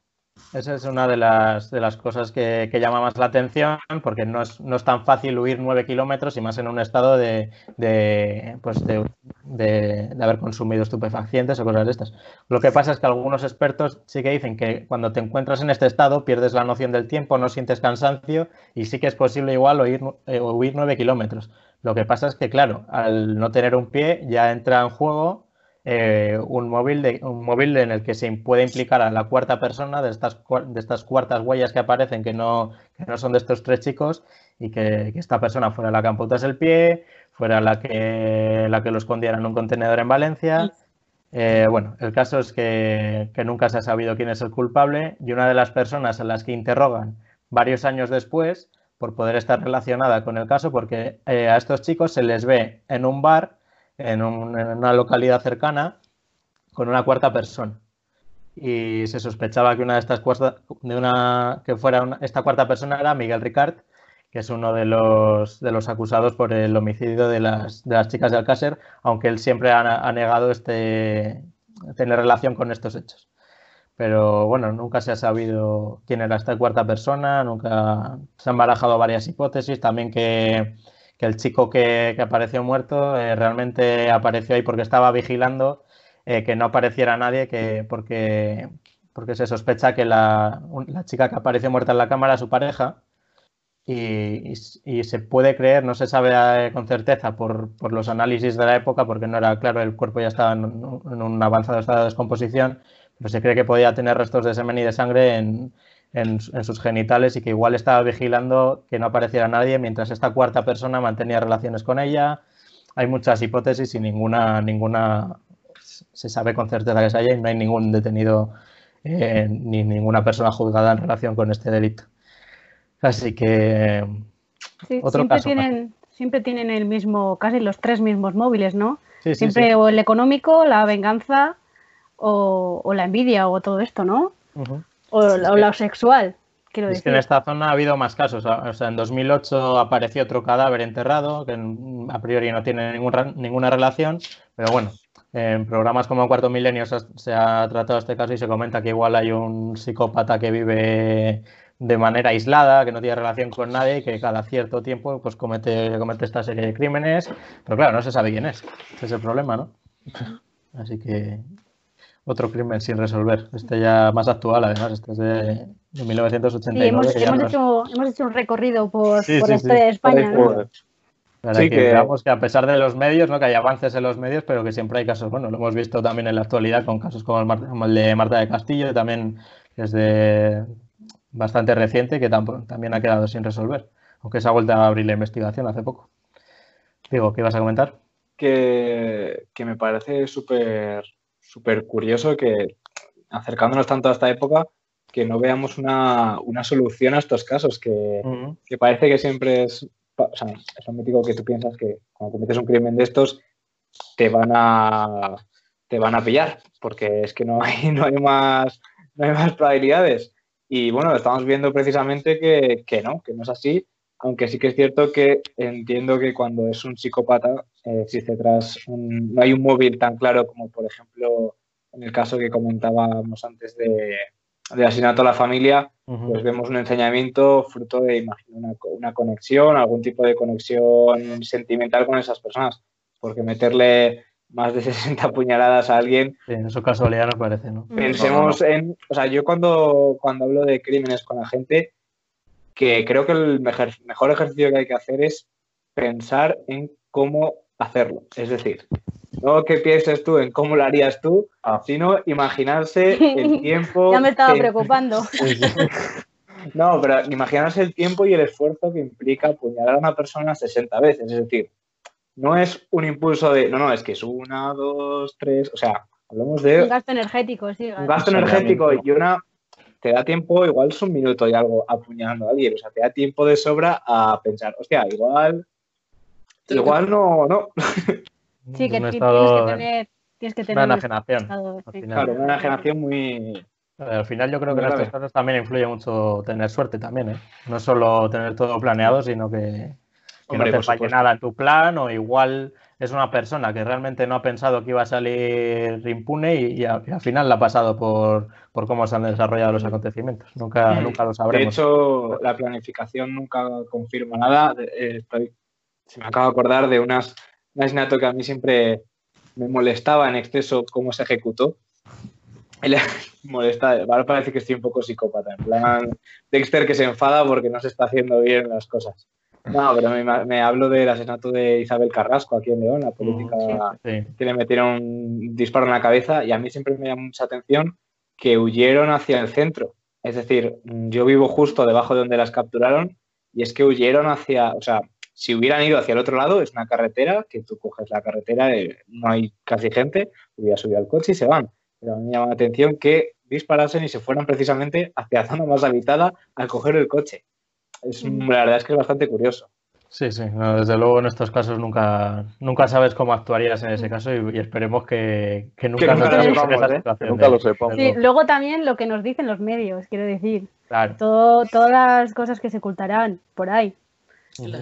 Speaker 1: Esa es una de las, de las cosas que, llama más la atención, porque no es, no es tan fácil huir nueve kilómetros y más en un estado de, de, pues de, de, haber consumido estupefacientes o cosas de estas. Lo que pasa es que algunos expertos sí que dicen que cuando te encuentras en este estado pierdes la noción del tiempo, no sientes cansancio y sí que es posible igual huir, eh, huir nueve kilómetros. Lo que pasa es que, claro, al no tener un pie ya entra en juego eh, un, móvil de, un móvil en el que se puede implicar a la cuarta persona de estas, de estas cuartas huellas que aparecen que no, que no son de estos tres chicos y que, esta persona fuera la que amputase el pie, fuera la que, la que lo escondiera en un contenedor en Valencia. Eh, bueno, el caso es que, nunca se ha sabido quién es el culpable y una de las personas a las que interrogan varios años después por poder estar relacionada con el caso, porque eh, a estos chicos se les ve en un bar en, una localidad cercana con una cuarta persona. Y se sospechaba que una de estas cuartas, de una, que fuera esta cuarta persona era Miguel Ricard, que es uno de los, de los acusados por el homicidio de las, de las chicas de Alcácer, aunque él siempre ha, negado este, tener relación con estos hechos. Pero bueno, nunca se ha sabido quién era esta cuarta persona, nunca se han barajado varias hipótesis, también que que el chico que, apareció muerto eh, realmente apareció ahí porque estaba vigilando eh, que no apareciera nadie, que, porque, porque se sospecha que la, chica que apareció muerta en la cámara es su pareja. Y, se puede creer, no se sabe eh, con certeza por, los análisis de la época, porque no era claro, el cuerpo ya estaba en, un avanzado estado de descomposición, pero se cree que podía tener restos de semen y de sangre en, en, sus genitales y que igual estaba vigilando que no apareciera nadie mientras esta cuarta persona mantenía relaciones con ella. Hay muchas hipótesis y ninguna, ninguna se sabe con certeza que es ella y no hay ningún detenido eh, ni ninguna persona juzgada en relación con este delito. Así que
Speaker 4: otro siempre Tienen, siempre tienen el mismo, casi los tres mismos móviles, ¿no? siempre o el económico, la venganza o, la envidia o todo esto, ¿no? o, lo sexual, quiero
Speaker 1: es
Speaker 4: decir.
Speaker 1: que en esta zona ha habido más casos. O sea, en 2008 apareció otro cadáver enterrado, que a priori no tiene ningún, ninguna relación, pero bueno, en programas como Cuarto Milenio se ha tratado este caso y se comenta que igual hay un psicópata que vive de manera aislada, que no tiene relación con nadie y que cada cierto tiempo pues comete, comete esta serie de crímenes. Pero claro, no se sabe quién es. Ese es el problema, ¿no? Así que otro crimen sin resolver. Este ya más actual, además. Este es de, 1989. Sí,
Speaker 4: hemos, hemos, hecho, hemos, hecho, un recorrido por, por la historia de España. ¿no?
Speaker 1: que, que... que a pesar de los medios, ¿no? que hay avances en los medios, pero que siempre hay casos, bueno, lo hemos visto también en la actualidad con casos como el, de Marta de Castillo, también es de bastante reciente, que también ha quedado sin resolver, aunque se ha vuelto a abrir la investigación hace poco. Digo, ¿qué ibas a comentar?
Speaker 2: Que, que me parece súper súper curioso que acercándonos tanto a esta época, que no veamos una, una solución a estos casos, que, que, parece que siempre es, o sea, es un mítico que tú piensas que cuando cometes un crimen de estos te van a te van a pillar, porque es que no hay, <laughs> no hay más, no hay más probabilidades. Y bueno, estamos viendo precisamente que, que, no, que no es así, aunque sí que es cierto que entiendo que cuando es un psicópata existe tras un, no hay un móvil tan claro como por ejemplo en el caso que comentábamos antes de, de asesinato a la familia, pues vemos un enseñamiento fruto de imagino, una, una, conexión, algún tipo de conexión sentimental con esas personas, porque meterle más de <laughs> 60 puñaladas a alguien.
Speaker 1: Sí, en eso casualidad nos parece, ¿no?
Speaker 2: Pensemos en, o sea, yo cuando, cuando hablo de crímenes con la gente, que creo que el mejor, mejor ejercicio que hay que hacer es pensar en cómo hacerlo. Es decir, no que pienses tú en cómo lo harías tú, ah. sino imaginarse el <laughs> tiempo.
Speaker 4: ya me estaba preocupando. <laughs>
Speaker 2: no, pero imaginarse el tiempo y el esfuerzo que implica apuñalar a una persona 60 veces. Es decir, no es un impulso de, no, no, es que es una, dos, tres, o sea, hablamos de...
Speaker 4: Un gasto energético, sí.
Speaker 2: Un gasto energético y una... Te da tiempo, igual es un minuto y algo apuñalando a alguien, o sea, te da tiempo de sobra a pensar, hostia, igual... Igual no, no. <laughs>
Speaker 4: Sí, que tienes que tener... Tienes que tener
Speaker 1: una enajenación.
Speaker 2: Claro, una enajenación muy...
Speaker 1: Al final yo creo que en estos casos también influye mucho tener suerte también, ¿eh? No solo tener todo planeado, sino que que no te falle nada en tu plan o igual es una persona que realmente no ha pensado que iba a salir impune y, al final la ha pasado por, cómo se han desarrollado los acontecimientos. Nunca, nunca lo sabremos.
Speaker 2: De hecho, la planificación nunca confirma nada. Eh, estoy, se me acaba de acordar de unas, un asesinato que a mí siempre me molestaba en exceso cómo se ejecutó. <laughs> molesta, ahora parece que estoy un poco psicópata, en plan Dexter que se enfada porque no se está haciendo bien las cosas. No, pero me, hablo del asesinato de Isabel Carrasco aquí en León, la política que le metieron un disparo en la cabeza y a mí siempre me llama mucha atención que huyeron hacia el centro. Es decir, yo vivo justo debajo de donde las capturaron y es que huyeron hacia, o sea, si hubieran ido hacia el otro lado, es una carretera, que tú coges la carretera, eh, no hay casi gente, hubiera subido al coche y se van. Pero a mí me llama la atención que disparasen y se fueran precisamente hacia la zona más habitada al coger el coche es, la verdad es que es bastante curioso.
Speaker 1: Sí, sí, desde luego en estos casos nunca, nunca sabes cómo actuarías en ese caso y, esperemos que, nunca,
Speaker 3: lo sepamos.
Speaker 4: Sí, luego también lo que nos dicen los medios, quiero decir. Todo, todas las cosas que se ocultarán por ahí.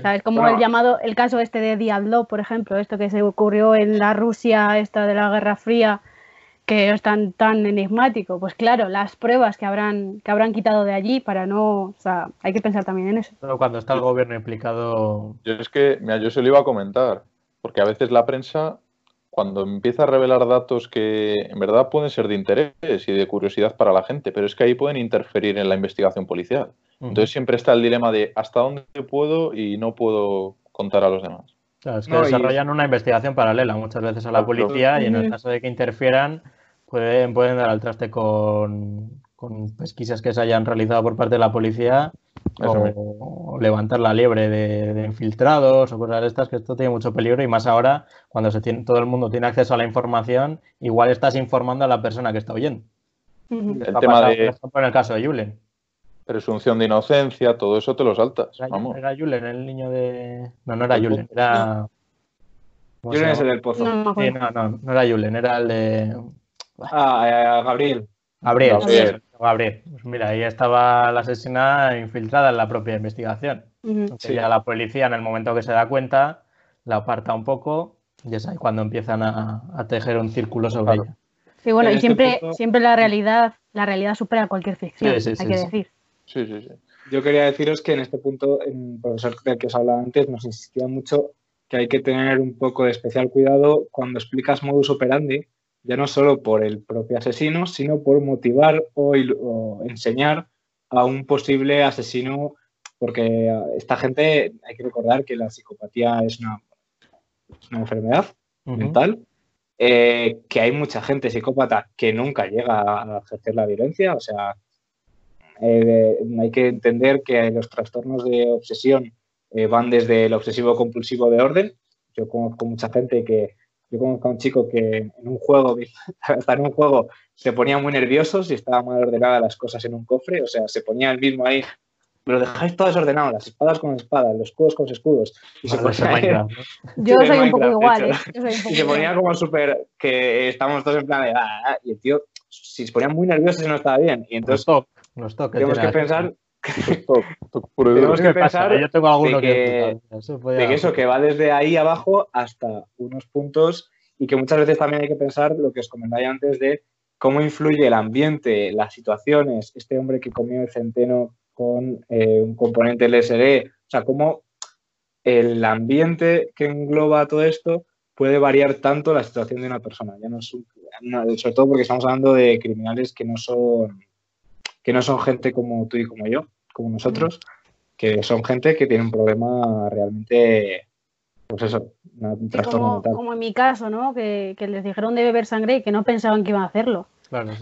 Speaker 4: ¿Sabes? Como el llamado, el caso este de Diablo, por ejemplo, esto que se ocurrió en la Rusia, esta de la Guerra Fría, que es tan, tan enigmático. Pues claro, las pruebas que habrán, que habrán quitado de allí para no. O sea, hay que pensar también en eso.
Speaker 1: Pero cuando está el gobierno implicado.
Speaker 3: Yo es que, mira, yo se lo iba a comentar, porque a veces la prensa, cuando empieza a revelar datos que en verdad pueden ser de interés y de curiosidad para la gente, pero es que ahí pueden interferir en la investigación policial. Entonces siempre está el dilema de hasta dónde puedo y no puedo contar a los demás.
Speaker 1: Claro, es que desarrollan una investigación paralela muchas veces a la policía y en el caso de que interfieran pueden, pueden dar al traste con, pesquisas que se hayan realizado por parte de la policía o, levantar la liebre de, infiltrados o cosas de estas, que esto tiene mucho peligro y más ahora cuando se tiene, todo el mundo tiene acceso a la información, igual estás informando a la persona que está oyendo.
Speaker 3: El tema de...
Speaker 1: en el caso de Julen.
Speaker 3: Presunción de inocencia, todo eso te lo saltas.
Speaker 1: Era, Vamos. era Julen, el niño de... No, no era Julen,
Speaker 2: era... Julen es el del pozo.
Speaker 1: No, sí, no, no, no era Julen, era el de...
Speaker 2: Ah, eh, Gabriel.
Speaker 1: Gabriel, Gabriel. Gabriel. Pues mira, ahí estaba la asesina infiltrada en la propia investigación. Ya la policía, en el momento que se da cuenta, la aparta un poco y es ahí cuando empiezan a, tejer un círculo sobre ella.
Speaker 4: Sí, bueno, y este siempre, siempre la realidad, la realidad supera cualquier ficción, hay que decir.
Speaker 3: Sí, sí, sí.
Speaker 2: Yo quería deciros que en este punto, el profesor del que os hablaba antes nos insistía mucho que hay que tener un poco de especial cuidado cuando explicas modus operandi, ya no solo por el propio asesino, sino por motivar o, enseñar a un posible asesino, porque esta gente, hay que recordar que la psicopatía es una, una enfermedad mental, eh, que hay mucha gente psicópata que nunca llega a ejercer la violencia, o sea, eh, hay que entender que los trastornos de obsesión eh, van desde el obsesivo compulsivo de orden. Yo conozco mucha gente que, yo conozco a un chico que en un juego, hasta <laughs> en un juego, se ponía muy nervioso si estaba mal ordenadas las cosas en un cofre, o sea, se ponía el mismo ahí, lo dejáis todo desordenado, las espadas con espadas, los escudos con escudos. Y se ponía <laughs>
Speaker 4: Yo soy un poco igual, ¿eh?
Speaker 2: y se ponía como súper, que estamos todos en plan de, ah, ah", y el tío, si se ponía muy nervioso, si no estaba bien. Y entonces, tenemos que pensar <laughs> tenemos que pensar
Speaker 1: yo tengo alguno
Speaker 2: de que, de que eso que va desde ahí abajo hasta unos puntos y que muchas veces también hay que pensar lo que os comentaba antes de cómo influye el ambiente, las situaciones, este hombre que comió el centeno con eh, un componente LSD, o sea, cómo el ambiente que engloba todo esto puede variar tanto la situación de una persona. Ya no sobre todo porque estamos hablando de criminales que no son que no son gente como tú y como yo, como nosotros, que son gente que tiene un problema realmente, pues eso, un trastorno
Speaker 4: como, Como en mi caso, ¿no? Que, les dijeron de beber sangre y que no pensaban que iban a hacerlo.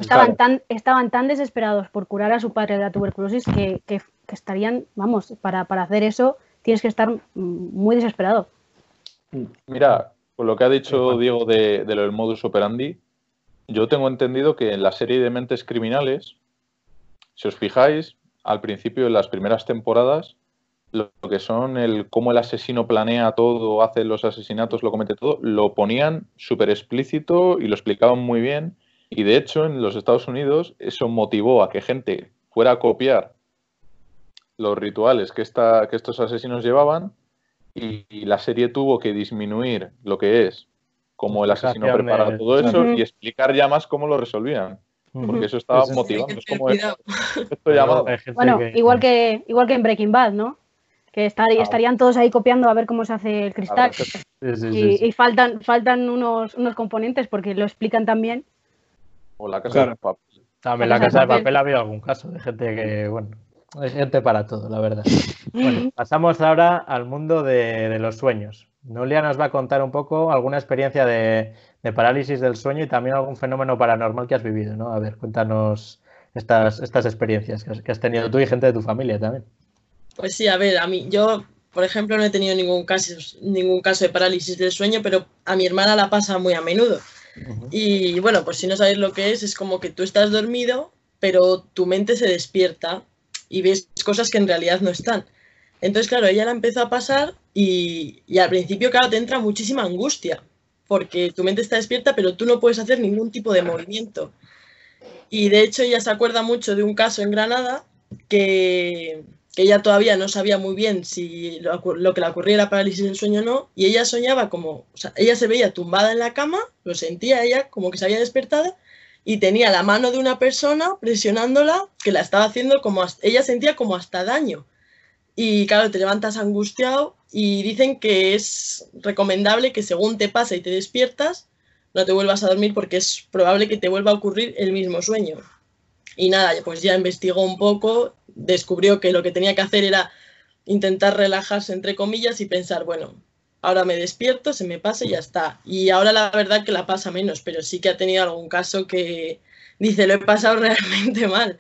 Speaker 4: estaban, Tan, estaban tan desesperados por curar a su padre de la tuberculosis que, estarían, vamos, para, hacer eso tienes que estar muy desesperado.
Speaker 3: Mira, por lo que ha dicho Diego de, de lo del modus operandi, yo tengo entendido que en la serie de mentes criminales si os fijáis, al principio de las primeras temporadas, lo que son el cómo el asesino planea todo, hace los asesinatos, lo comete todo, lo ponían súper explícito y lo explicaban muy bien. Y de hecho, en los Estados Unidos, eso motivó a que gente fuera a copiar los rituales que, esta, que estos asesinos llevaban y, la serie tuvo que disminuir lo que es cómo el asesino prepara todo eso y explicar ya más cómo lo resolvían porque eso estaba pues motivando. Es como esto, llamado.
Speaker 4: Bueno, igual, que, igual que en Breaking Bad, ¿no? Que estarían todos ahí copiando a ver cómo se hace el cristal. y, faltan, faltan unos, unos componentes porque lo explican también.
Speaker 3: O la casa de papel.
Speaker 1: También la casa de papel ha habido algún caso de gente que, bueno, hay gente para todo, la verdad. <laughs> Bueno, pasamos ahora al mundo de, de los sueños. Nolia nos va a contar un poco alguna experiencia de, de parálisis del sueño y también algún fenómeno paranormal que has vivido, ¿no? A ver, cuéntanos estas, estas experiencias que has, tenido tú y gente de tu familia también.
Speaker 5: Pues sí, a ver, a mí, yo, por ejemplo, no he tenido ningún caso, ningún caso de parálisis del sueño, pero a mi hermana la pasa muy a menudo. Y bueno, pues si no sabes lo que es, es como que tú estás dormido, pero tu mente se despierta y ves cosas que en realidad no están. Entonces, claro, ella la empezó a pasar y, y al principio, claro, te entra muchísima angustia, porque tu mente está despierta, pero tú no puedes hacer ningún tipo de movimiento. Y de hecho ella se acuerda mucho de un caso en Granada que, ella todavía no sabía muy bien si lo, que le ocurría era parálisis del sueño o no, y ella soñaba como, ella se veía tumbada en la cama, lo sentía ella como que se había despertado, y tenía la mano de una persona presionándola que la estaba haciendo como, ella sentía como hasta daño. Y claro, te levantas angustiado y dicen que es recomendable que según te pasa y te despiertas, no te vuelvas a dormir porque es probable que te vuelva a ocurrir el mismo sueño. Y nada, pues ya investigó un poco, descubrió que lo que tenía que hacer era intentar relajarse entre comillas y pensar, bueno, ahora me despierto, se me pasa y ya está. Y ahora la verdad que la pasa menos, pero sí que ha tenido algún caso que dice, lo he pasado <laughs> realmente mal.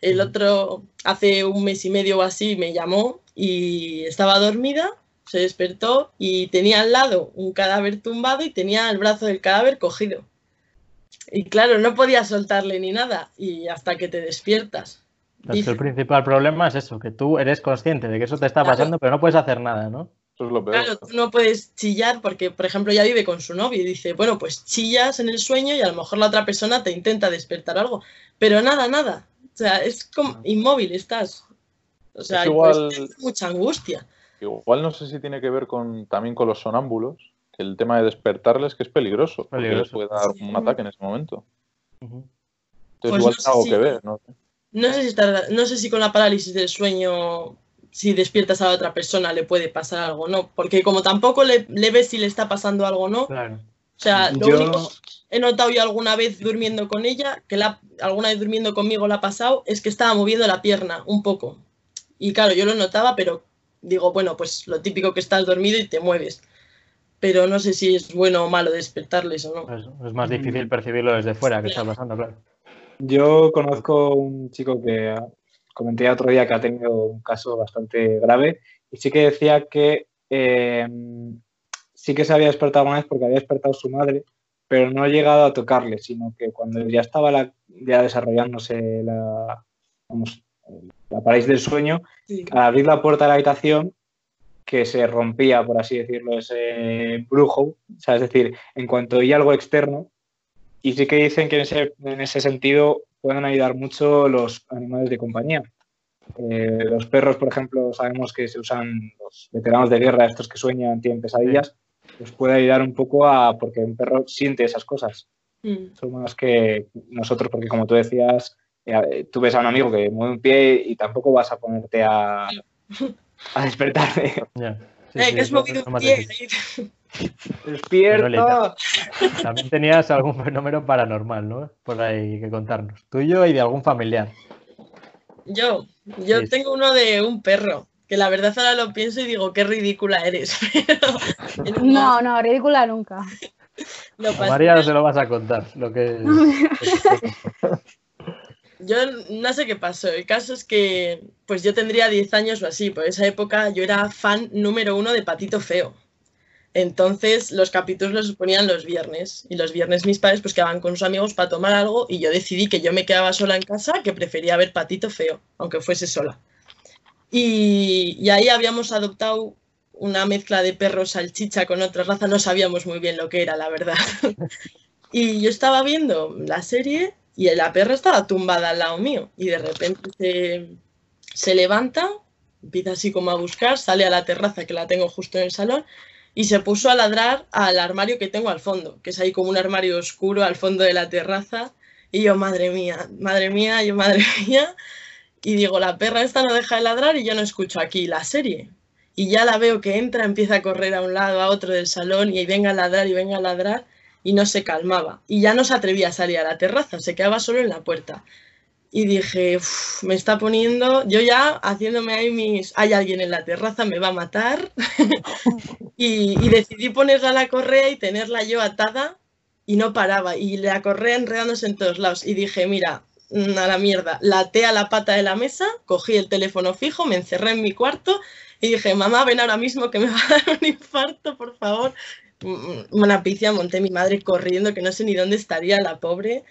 Speaker 5: El otro, hace un mes y medio o así, me llamó y estaba dormida se despertó y tenía al lado un cadáver tumbado y tenía el brazo del cadáver cogido. Y claro, no podía soltarle ni nada y hasta que te despiertas.
Speaker 1: el principal problema es eso, que tú eres consciente de que eso te está pasando, pero no puedes hacer nada, ¿no?
Speaker 3: Eso es lo peor.
Speaker 5: Claro, tú no puedes chillar porque, por ejemplo, ella vive con su novio y dice, bueno, pues chillas en el sueño y a lo mejor la otra persona te intenta despertar algo, pero nada, nada. O sea, es como inmóvil estás. O sea,
Speaker 3: Es igual-
Speaker 5: pues, mucha angustia.
Speaker 3: Igual no sé si tiene que ver con también con los sonámbulos, que el tema de despertarles que es peligroso, porque les
Speaker 1: Peligroso.
Speaker 3: puede dar
Speaker 5: Sí.
Speaker 3: un ataque en ese momento. Entonces
Speaker 5: Pues
Speaker 3: igual
Speaker 5: no
Speaker 3: tiene algo
Speaker 5: si-
Speaker 3: que ver, ¿no?
Speaker 5: No sé si está- no sé si con la parálisis del sueño, si despiertas a la otra persona, le puede pasar algo o no. Porque como tampoco le, le ves si le está pasando algo o no.
Speaker 1: Claro.
Speaker 5: O sea, lo
Speaker 2: Yo-
Speaker 5: único he notado yo alguna vez durmiendo con ella, que la, alguna vez durmiendo conmigo la ha pasado, es que estaba moviendo la pierna un poco. Y claro, yo lo notaba, pero digo, bueno, pues lo típico que estás dormido y te mueves. Pero no sé si es bueno o malo despertarles o no.
Speaker 1: Es, es más difícil percibirlo desde fuera que está pasando, claro.
Speaker 2: Yo conozco un chico que ah, comenté otro día que ha tenido un caso bastante grave y sí que decía que eh, sí que se había despertado una vez porque había despertado su madre, pero no ha llegado a tocarle, sino que cuando ya estaba la- ya desarrollándose la, vamos, la parálisis del sueño,
Speaker 5: Sí.
Speaker 2: al abrir la puerta de la habitación, que se rompía, por así decirlo, ese brujo, o sea, es decir, en cuanto oía algo externo, y sí que dicen que en ese, en ese sentido pueden ayudar mucho los animales de compañía. Eh, los perros, por ejemplo, sabemos que se usan los veteranos de guerra, estos que sueñan, tienen pesadillas, pues puede ayudar un poco a, porque un perro siente esas cosas.
Speaker 5: Mm.
Speaker 2: Son más que nosotros, porque como tú decías, tú ves a un amigo que mueve un pie y tampoco vas a ponerte a, a despertarle.
Speaker 1: Ya. Sí,
Speaker 5: Eh,
Speaker 1: sí,
Speaker 5: que has movido un pie.
Speaker 2: ¡Despierta!
Speaker 1: También tenías algún fenómeno paranormal, ¿no? Por ahí que contarnos. Tuyo y de algún familiar.
Speaker 5: Yo, yo
Speaker 1: Sí.
Speaker 5: tengo uno de un perro, que la verdad ahora lo pienso y digo, qué ridícula eres. <laughs> Pero
Speaker 4: No, no, ridícula nunca.
Speaker 5: lo
Speaker 1: A
Speaker 5: pasé-
Speaker 1: María no se lo vas a contar, lo que <laughs>
Speaker 5: Yo no sé qué pasó. El caso es que, pues yo tendría 10 años o así. Por esa época yo era fan número uno de Patito Feo. Entonces los capítulos los ponían los viernes. Y los viernes mis padres pues quedaban con sus amigos para tomar algo. Y yo decidí que yo me quedaba sola en casa, que prefería ver Patito Feo, aunque fuese sola. Y, y ahí habíamos adoptado una mezcla de perro salchicha con otra raza. No sabíamos muy bien lo que era, la verdad. <laughs> y yo estaba viendo la serie y la perra estaba tumbada al lado mío. Y de repente se, se levanta, empieza así como a buscar, sale a la terraza que la tengo justo en el salón y se puso a ladrar al armario que tengo al fondo, que es ahí como un armario oscuro al fondo de la terraza. Y yo, madre mía, madre mía, yo, madre <laughs> mía, y digo, la perra esta no deja de ladrar y yo no escucho aquí la serie. Y ya la veo que entra, empieza a correr a un lado, a otro del salón y venga a ladrar y venga a ladrar y no se calmaba. Y ya no se atrevía a salir a la terraza, se quedaba solo en la puerta. Y dije, "Uf, me está poniendo, yo ya haciéndome ahí mis, hay alguien en la terraza, me va a matar. <laughs> y, decidí ponerla a la correa y tenerla yo atada y no paraba. Y la correa enredándose en todos lados. Y dije, mira, mm, a la mierda, laté a la pata de la mesa, cogí el teléfono fijo, me encerré en mi cuarto y dije, mamá, ven ahora mismo que me va a dar un infarto, por favor una picia monté mi madre corriendo, que no sé ni dónde estaría la pobre,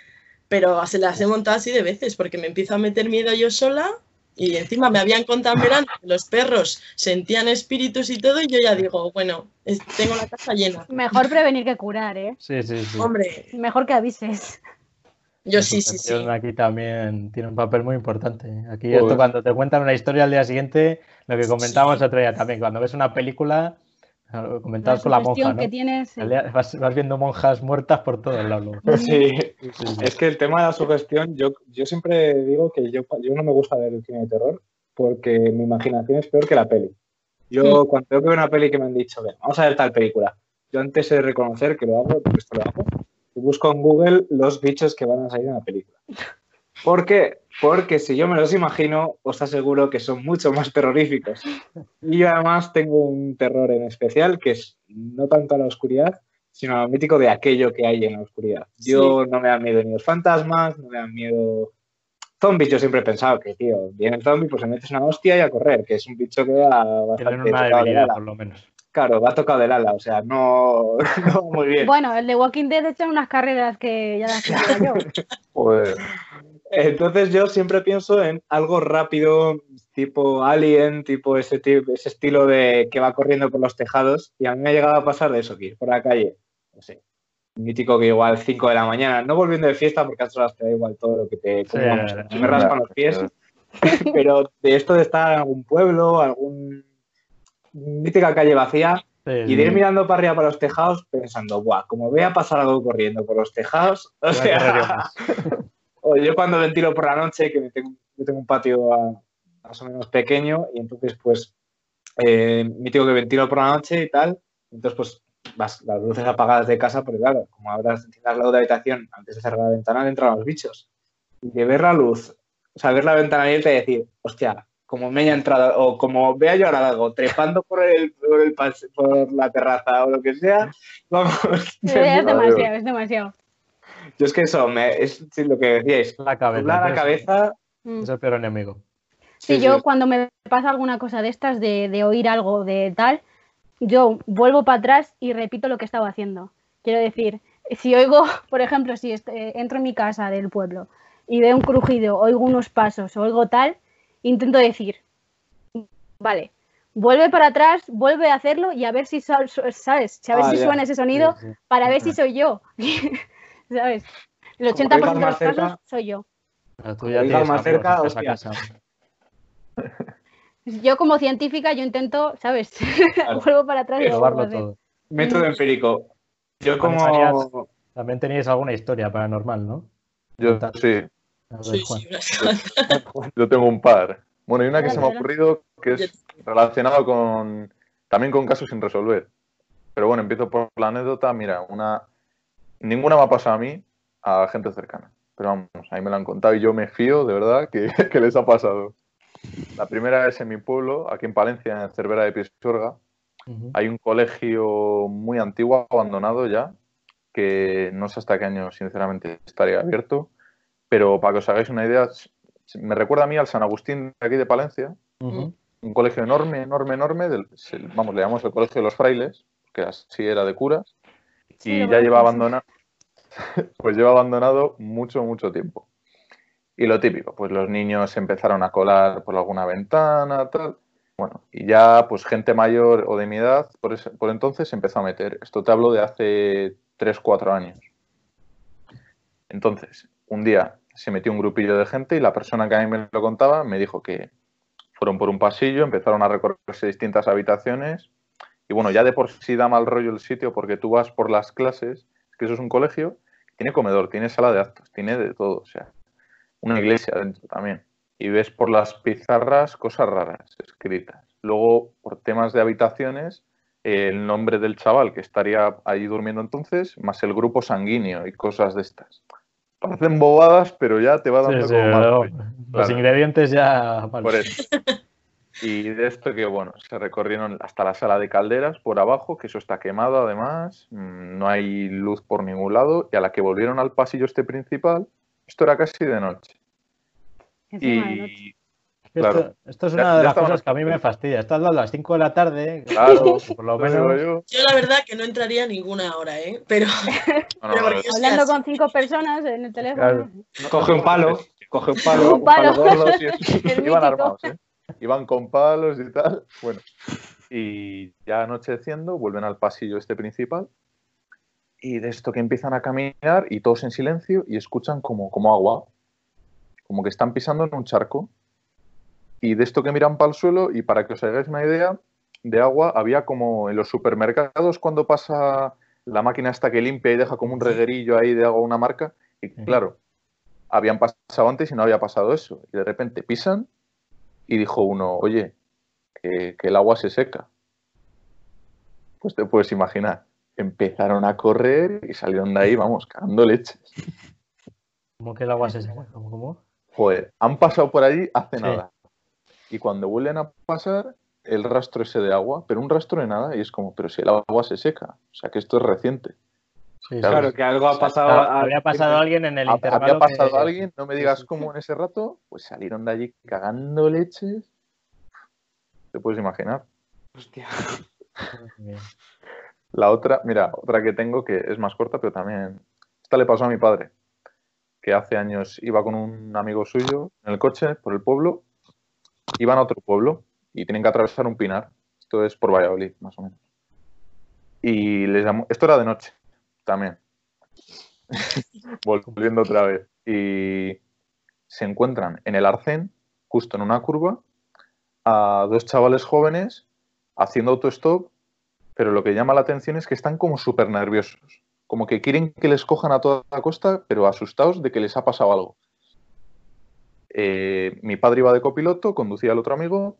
Speaker 5: pero se las he montado así de veces porque me empiezo a meter miedo yo sola y encima me habían contado en verano que los perros sentían espíritus y todo y yo ya digo, bueno, tengo la casa llena.
Speaker 4: Mejor prevenir que curar, ¿eh?
Speaker 1: Sí, sí, sí.
Speaker 5: Hombre,
Speaker 4: Mejor que avises.
Speaker 5: yo sí, sí, sí.
Speaker 1: Aquí también tiene un papel muy importante. Aquí
Speaker 3: Pues-
Speaker 1: esto cuando te cuentan una historia al día siguiente, lo que comentábamos otro día también, cuando ves una película, comentabas con la monja, ¿no?
Speaker 4: que tienes.
Speaker 1: Vas, vas viendo monjas muertas por todos lados.
Speaker 2: Sí, <laughs>
Speaker 1: Sí, sí.
Speaker 2: es que el tema de la sugestión, yo, yo siempre digo que yo, yo no me gusta ver el cine de terror porque mi imaginación es peor que la peli. Yo cuando tengo que ver una peli que me han dicho, "Ven, vamos a ver tal película, yo antes de reconocer que lo hago, porque esto lo hago, y busco en Google los bichos que van a salir en la película. ¿Por qué? Porque si yo me los imagino, os aseguro que son mucho más terroríficos. Y yo además tengo un terror en especial que es no tanto a la oscuridad, sino al mítico de aquello que hay en la oscuridad. Yo no me dan miedo ni los fantasmas, no me dan miedo zombies. Yo siempre he pensado que, tío, viene el zombie, pues le metes una hostia y a correr, que es un bicho que va bastante
Speaker 1: una
Speaker 2: tocado del
Speaker 1: debilidad,
Speaker 2: ala.
Speaker 1: por lo menos.
Speaker 2: Claro, va tocado del ala, o sea, no, <laughs> no muy bien.
Speaker 4: Bueno, el de Walking Dead echa unas carreras que ya las quisiera yo. <laughs>
Speaker 3: Pues
Speaker 2: Entonces yo siempre pienso en algo rápido, tipo Alien, tipo ese, tipo, ese estilo de que va corriendo por los tejados. Y a mí me ha llegado a pasar de eso, que ir por la calle, no sé, mítico que igual 5 de la mañana, no volviendo de fiesta porque a esas horas te da igual todo lo que te...
Speaker 1: Sí,
Speaker 2: me raspan los pies, <laughs> pero de esto de estar en algún pueblo, algún mítica calle vacía y de ir mirando para arriba para los tejados pensando, guau, como vea pasar algo corriendo por los tejados, o sea, <laughs> o yo cuando ventilo por la noche, que tengo, yo tengo un patio más o menos pequeño y entonces pues eh, mítico que ventilo por la noche y tal, entonces pues vas, las luces apagadas de casa, porque claro, como abras la luz de habitación antes de cerrar la ventana, entran los bichos. Y de ver la luz, o sea, ver la ventana abierta y decir, hostia, como me haya entrado, o como vea yo ahora algo, trepando por, el, por, el por la terraza o lo que sea, vamos. <laughs>
Speaker 4: es demasiado, es demasiado.
Speaker 2: Yo es que eso, me, es lo que decíais,
Speaker 1: la cabeza.
Speaker 2: La cabeza.
Speaker 1: Mm. Es el peor enemigo.
Speaker 4: Sí, yo cuando me pasa alguna cosa de estas, de, de oír algo de tal, yo vuelvo para atrás y repito lo que estaba haciendo. Quiero decir, si oigo, <laughs> por ejemplo, si entro en mi casa del pueblo y veo un crujido, oigo unos pasos, oigo tal, intento decir, vale, vuelve para atrás, vuelve a hacerlo y a ver si sabes, a ver ah, si suena ese sonido para ver si soy yo. <laughs> ¿Sabes? El 80% de los casos soy yo.
Speaker 1: tú ya más cerca,
Speaker 2: casa.
Speaker 4: Yo como científica yo intento, ¿sabes? <laughs> Vuelvo para atrás y
Speaker 1: todo.
Speaker 2: Método empírico. Yo como...
Speaker 1: También teníais alguna historia paranormal, ¿no?
Speaker 3: Yo sí. Yo tengo un par. Bueno, hay una que se me ha ocurrido que es relacionada con también con casos sin resolver. Pero bueno, empiezo por la anécdota. Mira, una ninguna me ha pasado a mí, a gente cercana. Pero vamos, ahí me lo han contado y yo me fío de verdad que, <laughs> que les ha pasado. La primera es en mi pueblo, aquí en Palencia, en Cervera de Pisuerga. Hay un colegio muy antiguo, abandonado ya, que no sé hasta qué año, sinceramente, estaría abierto. Pero para que os hagáis una idea, me recuerda a mí al San Agustín de aquí de Palencia. Un colegio enorme, enorme, enorme. Del, vamos, le llamamos el Colegio de los Frailes, que así era de curas. y ya lleva abandonado, <laughs> pues lleva abandonado mucho, mucho tiempo. Y lo típico, pues los niños empezaron a colar por alguna ventana, tal. Bueno, y ya pues gente mayor o de mi edad, por, por entonces se empezó a meter. Esto te hablo de hace 3, 4 años. Entonces, un día se metió un grupillo de gente y la persona que a mí me lo contaba me dijo que fueron por un pasillo, empezaron a recorrerse distintas habitaciones y bueno, ya de por sí da mal rollo el sitio porque tú vas por las clases, que eso es un colegio, tiene comedor, tiene sala de actos, tiene de todo, o sea, una iglesia dentro también. Y ves por las pizarras cosas raras escritas. Luego, por temas de habitaciones, el nombre del chaval que estaría ahí durmiendo entonces, más el grupo sanguíneo y cosas de estas. Parecen bobadas, pero ya te va dando como
Speaker 1: Los ingredientes ya...
Speaker 3: Por eso. <laughs> Y de esto que, bueno, se recorrieron hasta la sala de calderas por abajo, que eso está quemado además, mm, no hay luz por ningún lado, y a la que volvieron al pasillo este principal, esto era casi de noche.
Speaker 1: y Esto, es una de las cosas que a mí me fastidia. Estás a las 5 de la tarde, claro, por lo menos.
Speaker 5: Yo. la verdad que no entraría ninguna hora, ¿eh? Pero. <laughs>
Speaker 4: Hablando con cinco personas en el teléfono.
Speaker 2: Coge un palo, coge un palo, <laughs>
Speaker 4: un palo, gordo, <laughs>
Speaker 3: Iban armados, ¿eh? Iban con palos y tal. Bueno, y ya anocheciendo, vuelven al pasillo este principal y de esto que empiezan a caminar y todos en silencio y escuchan como, como agua, como que están pisando en un charco. Y de esto que miran para el suelo y para que os hagáis una idea, de agua había como en los supermercados cuando pasa la máquina esta que limpia y deja como un reguerillo ahí de agua una marca. Y claro, habían pasado antes y no había pasado eso. Y de repente pisan y dijo uno, oye, que el agua se seca. Pues te puedes imaginar empezaron a correr y salieron de ahí, vamos, cagando leches.
Speaker 1: ¿Cómo que el agua se seca? ¿Cómo, cómo?
Speaker 3: Joder, han pasado por allí hace nada. Y cuando vuelven a pasar, el rastro ese de agua, pero un rastro de nada, y es como, pero si el agua se seca, o sea que esto es reciente.
Speaker 2: Claro, que algo ha pasado.
Speaker 1: había pasado alguien en el intervalo.
Speaker 3: Había pasado alguien, no me digas cómo en ese rato, pues salieron de allí cagando leches. Te puedes imaginar.
Speaker 2: Hostia.
Speaker 3: La otra, mira, otra que tengo que es más corta, pero también. Esta le pasó a mi padre, que hace años iba con un amigo suyo en el coche por el pueblo, iban a otro pueblo y tienen que atravesar un pinar. Esto es por Valladolid, más o menos. Y les llamó, esto era de noche también. <laughs> volviendo otra vez. Y se encuentran en el arcén, justo en una curva, a dos chavales jóvenes haciendo autostop, pero lo que llama la atención es que están como súper nerviosos, como que quieren que les cojan a toda la costa, pero asustados de que les ha pasado algo. Eh, mi padre iba de copiloto, conducía al otro amigo,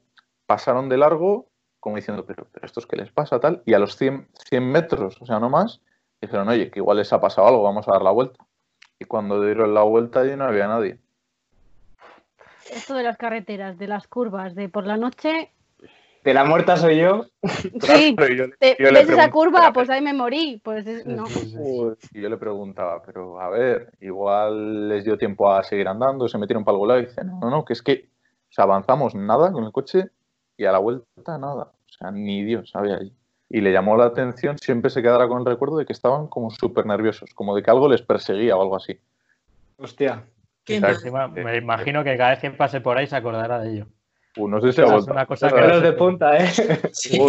Speaker 3: pasaron de largo, como diciendo, pero, pero ¿esto es qué les pasa tal? Y a los 100, 100 metros, o sea, no más, dijeron, oye, que igual les ha pasado algo, vamos a dar la vuelta. Y cuando dieron la vuelta allí no había nadie.
Speaker 4: Esto de las carreteras, de las curvas, de por la noche.
Speaker 2: De la muerta soy yo.
Speaker 4: Sí, <laughs> ¿ves esa curva? Pues ahí me morí. Pues no.
Speaker 3: Y yo le preguntaba, pero a ver, igual les dio tiempo a seguir andando, se metieron para algún lado y dicen, no, no, no, que es que avanzamos nada con el coche y a la vuelta nada. O sea, ni Dios había allí. Y le llamó la atención, siempre se quedara con el recuerdo de que estaban como súper nerviosos, como de que algo les perseguía o algo así.
Speaker 2: Hostia.
Speaker 1: me imagino que cada vez que pase por ahí se acordará de ello.
Speaker 3: Uh, no sé si
Speaker 1: vuelto. una cosa que
Speaker 2: de punta, ¿eh?
Speaker 3: Sí.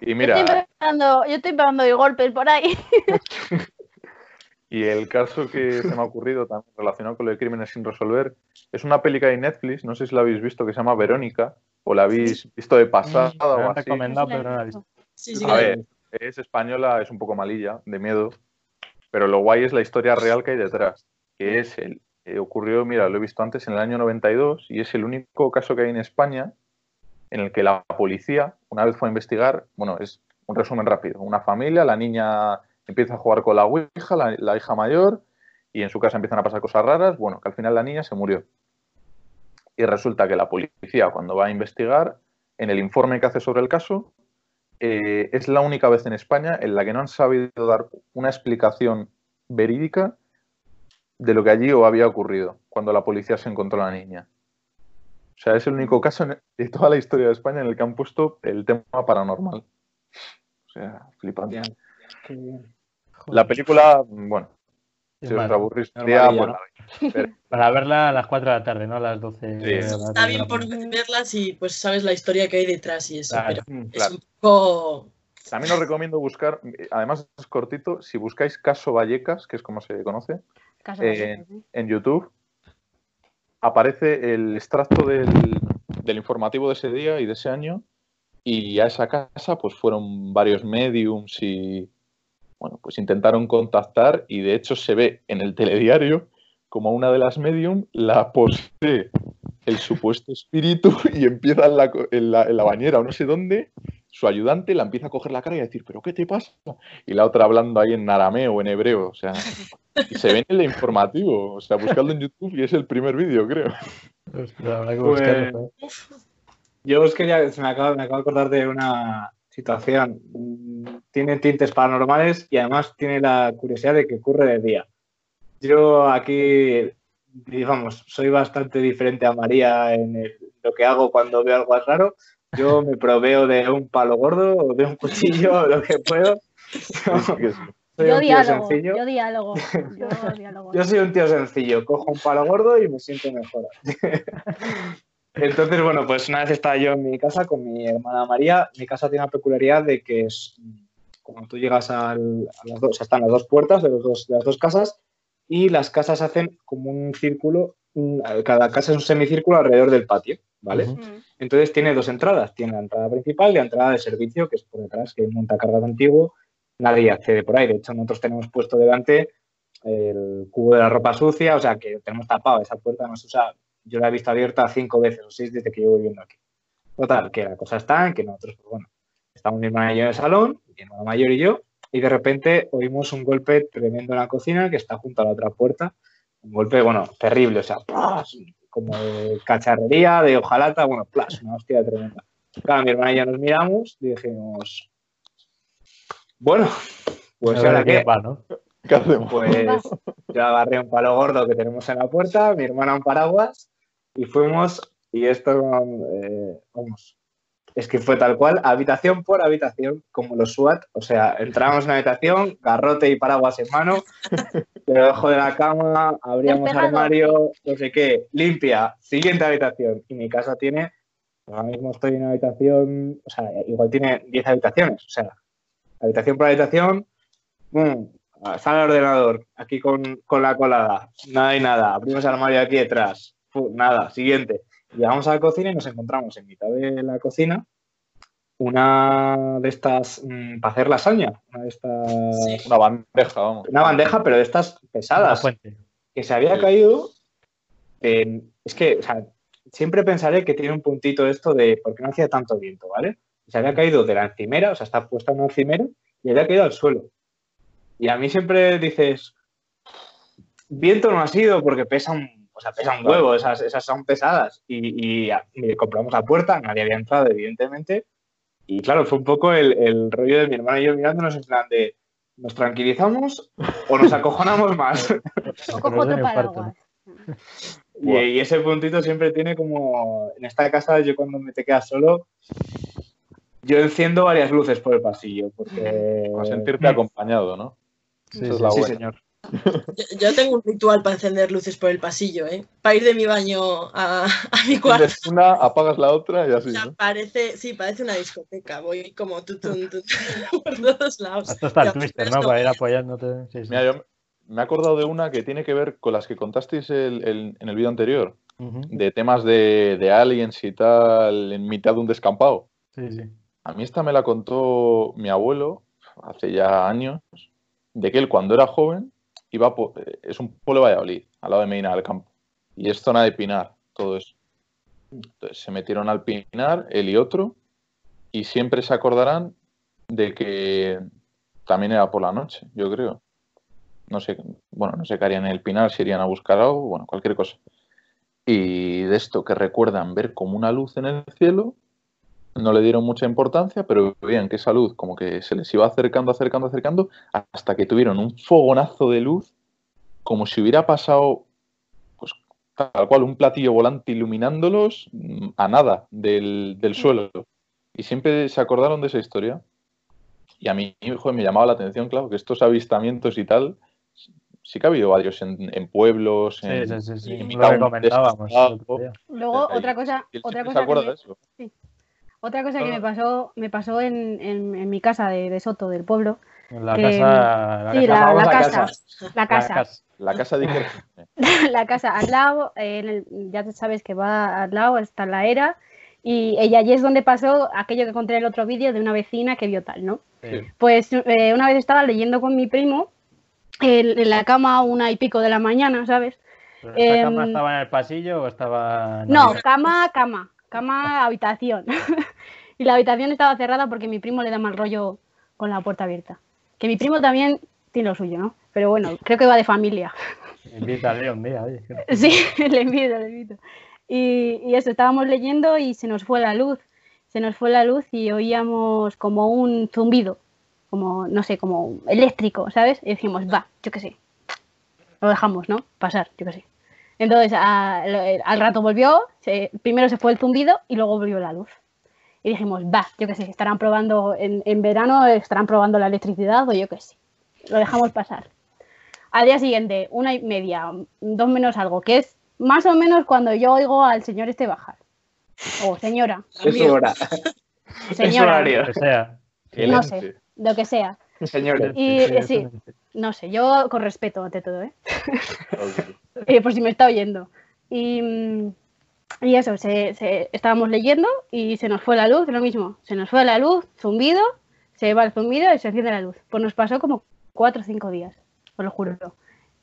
Speaker 3: Y mira.
Speaker 4: Yo estoy, pegando, yo estoy pegando golpes por ahí. <laughs>
Speaker 3: y el caso que se me ha ocurrido también relacionado con lo de crímenes sin resolver es una película de Netflix, no sé si la habéis visto, que se llama Verónica, o la habéis visto de pasada o así.
Speaker 1: recomendado, pero no la he visto.
Speaker 3: A ver, es española, es un poco malilla, de miedo, pero lo guay es la historia real que hay detrás, que es el, eh, ocurrió, mira, lo he visto antes, en el año 92 y es el único caso que hay en España en el que la policía, una vez fue a investigar, bueno, es un resumen rápido, una familia, la niña empieza a jugar con la Ouija, la, hija mayor, y en su casa empiezan a pasar cosas raras, bueno, que al final la niña se murió. Y resulta que la policía, cuando va a investigar, en el informe que hace sobre el caso, eh, es la única vez en España en la que no han sabido dar una explicación verídica de lo que allí había ocurrido cuando la policía se encontró a la niña. O sea, es el único caso de toda la historia de España en el que han puesto el tema paranormal. O sea, flipante. La película, bueno, si os aburrís,
Speaker 1: pues <laughs> Para verla a las 4 de la tarde, ¿no? A las 12.
Speaker 5: Está bien por verla si pues sabes la historia que hay detrás y eso, pero es un poco...
Speaker 3: También os recomiendo buscar, además es cortito, si buscáis Caso Vallecas, que es como se conoce, en, YouTube aparece el extracto del, informativo de ese día y de ese año y a esa casa pues fueron varios mediums y bueno pues intentaron contactar y de hecho se ve en el telediario como una de las medium la posee el supuesto espíritu y empieza en la, en la, en la bañera o no sé dónde su ayudante la empieza a coger la cara y a decir, ¿pero qué te pasa? Y la otra hablando ahí en arameo o en hebreo, o sea, y se ve en el informativo, o sea, buscando en YouTube y es el primer vídeo, creo.
Speaker 2: Pues, yo os quería, se me acaba, me acabo de acordar de una situación. Tiene tintes paranormales y además tiene la curiosidad de que ocurre de día. Yo aquí, digamos, soy bastante diferente a María en lo que hago cuando veo algo raro yo me proveo de un palo gordo o de un cuchillo, lo que puedo.
Speaker 4: Yo, diálogo, yo diálogo, yo <laughs> diálogo.
Speaker 2: Yo soy un tío sencillo, cojo un palo gordo y me siento mejor. <laughs> Entonces, bueno, pues una vez estaba yo en mi casa con mi hermana María. Mi casa tiene una peculiaridad de que es, cuando tú llegas a las dos, están las dos puertas de, los dos, de las dos casas y las casas hacen como un círculo, cada casa es un semicírculo alrededor del patio, ¿vale? Entonces tiene dos entradas, tiene la entrada principal y la entrada de servicio, que es por detrás, que es un montacargas antiguo, nadie accede por ahí. De hecho, nosotros tenemos puesto delante el cubo de la ropa sucia, o sea que tenemos tapado esa puerta, no se usa. Yo la he visto abierta cinco veces o seis desde que llevo viviendo aquí. Total, que la cosa está en que nosotros, pues bueno, estamos mi hermana y yo en el salón, mi hermana mayor y yo, y de repente oímos un golpe tremendo en la cocina que está junto a la otra puerta. Un golpe, bueno, terrible, o sea, como de cacharrería, de hojalata, bueno, plas, una hostia tremenda. Claro, mi hermana y yo nos miramos y dijimos, bueno, pues ahora qué,
Speaker 3: ¿Qué hacemos?
Speaker 2: Pues yo agarré un palo gordo que tenemos en la puerta, mi hermana un paraguas y fuimos, y esto, eh, vamos, es que fue tal cual, habitación por habitación, como los SWAT. O sea, entramos en la habitación, garrote y paraguas en mano, <laughs> debajo de la cama, abríamos armario, no sé qué, limpia, siguiente habitación. Y mi casa tiene, ahora mismo estoy en una habitación, o sea, igual tiene 10 habitaciones. O sea, habitación por habitación, sale el ordenador, aquí con, la colada, nada hay nada, abrimos el armario aquí detrás, nada, siguiente. Llegamos a la cocina y nos encontramos en mitad de la cocina una de estas mm, para hacer lasaña, una de estas...
Speaker 3: Una bandeja, vamos.
Speaker 2: Una bandeja, pero de estas pesadas. Que se había caído. es que, o sea, siempre pensaré que tiene un puntito esto de porque no hacía tanto viento, ¿vale? Se había caído de la encimera, o sea, está puesta en una encimera y había caído al suelo. Y a mí siempre dices, viento no ha sido porque pesa un, o sea, pesa un huevo, esas, esas son pesadas. Y, y, compramos la puerta, nadie había entrado, evidentemente. Y claro, fue un poco el, rollo de mi hermano y yo mirándonos en plan de, ¿nos tranquilizamos o nos acojonamos más? <laughs> y, ese puntito siempre tiene como, en esta casa yo cuando me te quedas solo, yo enciendo varias luces por el pasillo. Porque...
Speaker 3: Para sentirte acompañado, ¿no?
Speaker 2: Sí, sí, señor.
Speaker 5: Yo, tengo un ritual para encender luces por el pasillo, ¿eh? Para ir de mi baño a, mi cuarto.
Speaker 3: una, apagas la otra y así.
Speaker 5: parece, sí, parece una discoteca. Voy como tutun, <laughs> por todos lados.
Speaker 1: Esto está el twister, ¿no? Para ir apoyándote.
Speaker 3: Mira, yo me he acordado de una que tiene que ver con las que contasteis en el vídeo anterior. De temas de, de aliens y tal en mitad de un descampado.
Speaker 1: Sí, sí.
Speaker 3: A mí esta me la contó mi abuelo hace ya años, de que él cuando era joven iba es un pueblo de Valladolid, al lado de Medina del Campo, y es zona de Pinar, todo eso. Entonces se metieron al Pinar, él y otro, y siempre se acordarán de que también era por la noche, yo creo. No sé, bueno, no sé qué harían en el Pinar, si irían a buscar algo, bueno, cualquier cosa. Y de esto que recuerdan ver como una luz en el cielo, no le dieron mucha importancia, pero veían que esa luz como que se les iba acercando, acercando, acercando, hasta que tuvieron un fogonazo de luz, como si hubiera pasado, pues tal cual, un platillo volante iluminándolos mm, a nada del, suelo. Y siempre se acordaron de esa historia. Y a mí me llamaba la atención, claro, que estos avistamientos y tal, sí que ha habido varios en, pueblos. En,
Speaker 1: sí, sí, sí, Lo que comentábamos.
Speaker 4: Luego, otra cosa. Otra cosa
Speaker 3: que de eso.
Speaker 4: Otra cosa que me pasó, me pasó en, en, mi casa de, Soto, del pueblo.
Speaker 1: La casa.
Speaker 4: sí, la, casa, la, casa.
Speaker 3: La casa de <laughs>
Speaker 4: La casa al lado, ya sabes que va al lado, está la era. Y ella allí es donde pasó aquello que conté en el otro vídeo de una vecina que vio tal, ¿no? Pues eh, una vez estaba leyendo con mi primo en, la cama una y pico de la mañana, ¿sabes?
Speaker 1: ¿Esta cama em, estaba en el pasillo o estaba.?
Speaker 4: No, cama, cama cama, habitación. <laughs> y la habitación estaba cerrada porque mi primo le da mal rollo con la puerta abierta. Que mi primo también tiene lo suyo, ¿no? Pero bueno, creo que va de familia.
Speaker 1: Invítale un día,
Speaker 4: Sí, le invito, le invito. Y, y, eso, estábamos leyendo y se nos fue la luz. Se nos fue la luz y oíamos como un zumbido, como, no sé, como eléctrico, ¿sabes? Y decimos, va, yo qué sé. Lo dejamos, ¿no? Pasar, yo qué sé. Entonces, al rato volvió, primero se fue el zumbido y luego volvió la luz. Y dijimos, va, yo qué sé, estarán probando en, verano, estarán probando la electricidad o yo qué sé. Lo dejamos pasar. Al día siguiente, una y media, dos menos algo, que es más o menos cuando yo oigo al señor este bajar. O señora.
Speaker 2: Es hora. <laughs>
Speaker 4: Señora.
Speaker 1: Lo que sea.
Speaker 4: No sé, lo que sea.
Speaker 2: Señores.
Speaker 4: Y sí, no sé, yo con respeto ante todo, ¿eh? <laughs> <laughs> eh por si me está oyendo. Y, y eso, se, estábamos leyendo y se nos fue la luz, lo mismo. Se nos fue la luz, zumbido, se va el zumbido y se enciende la luz. Pues nos pasó como cuatro o cinco días, os lo juro.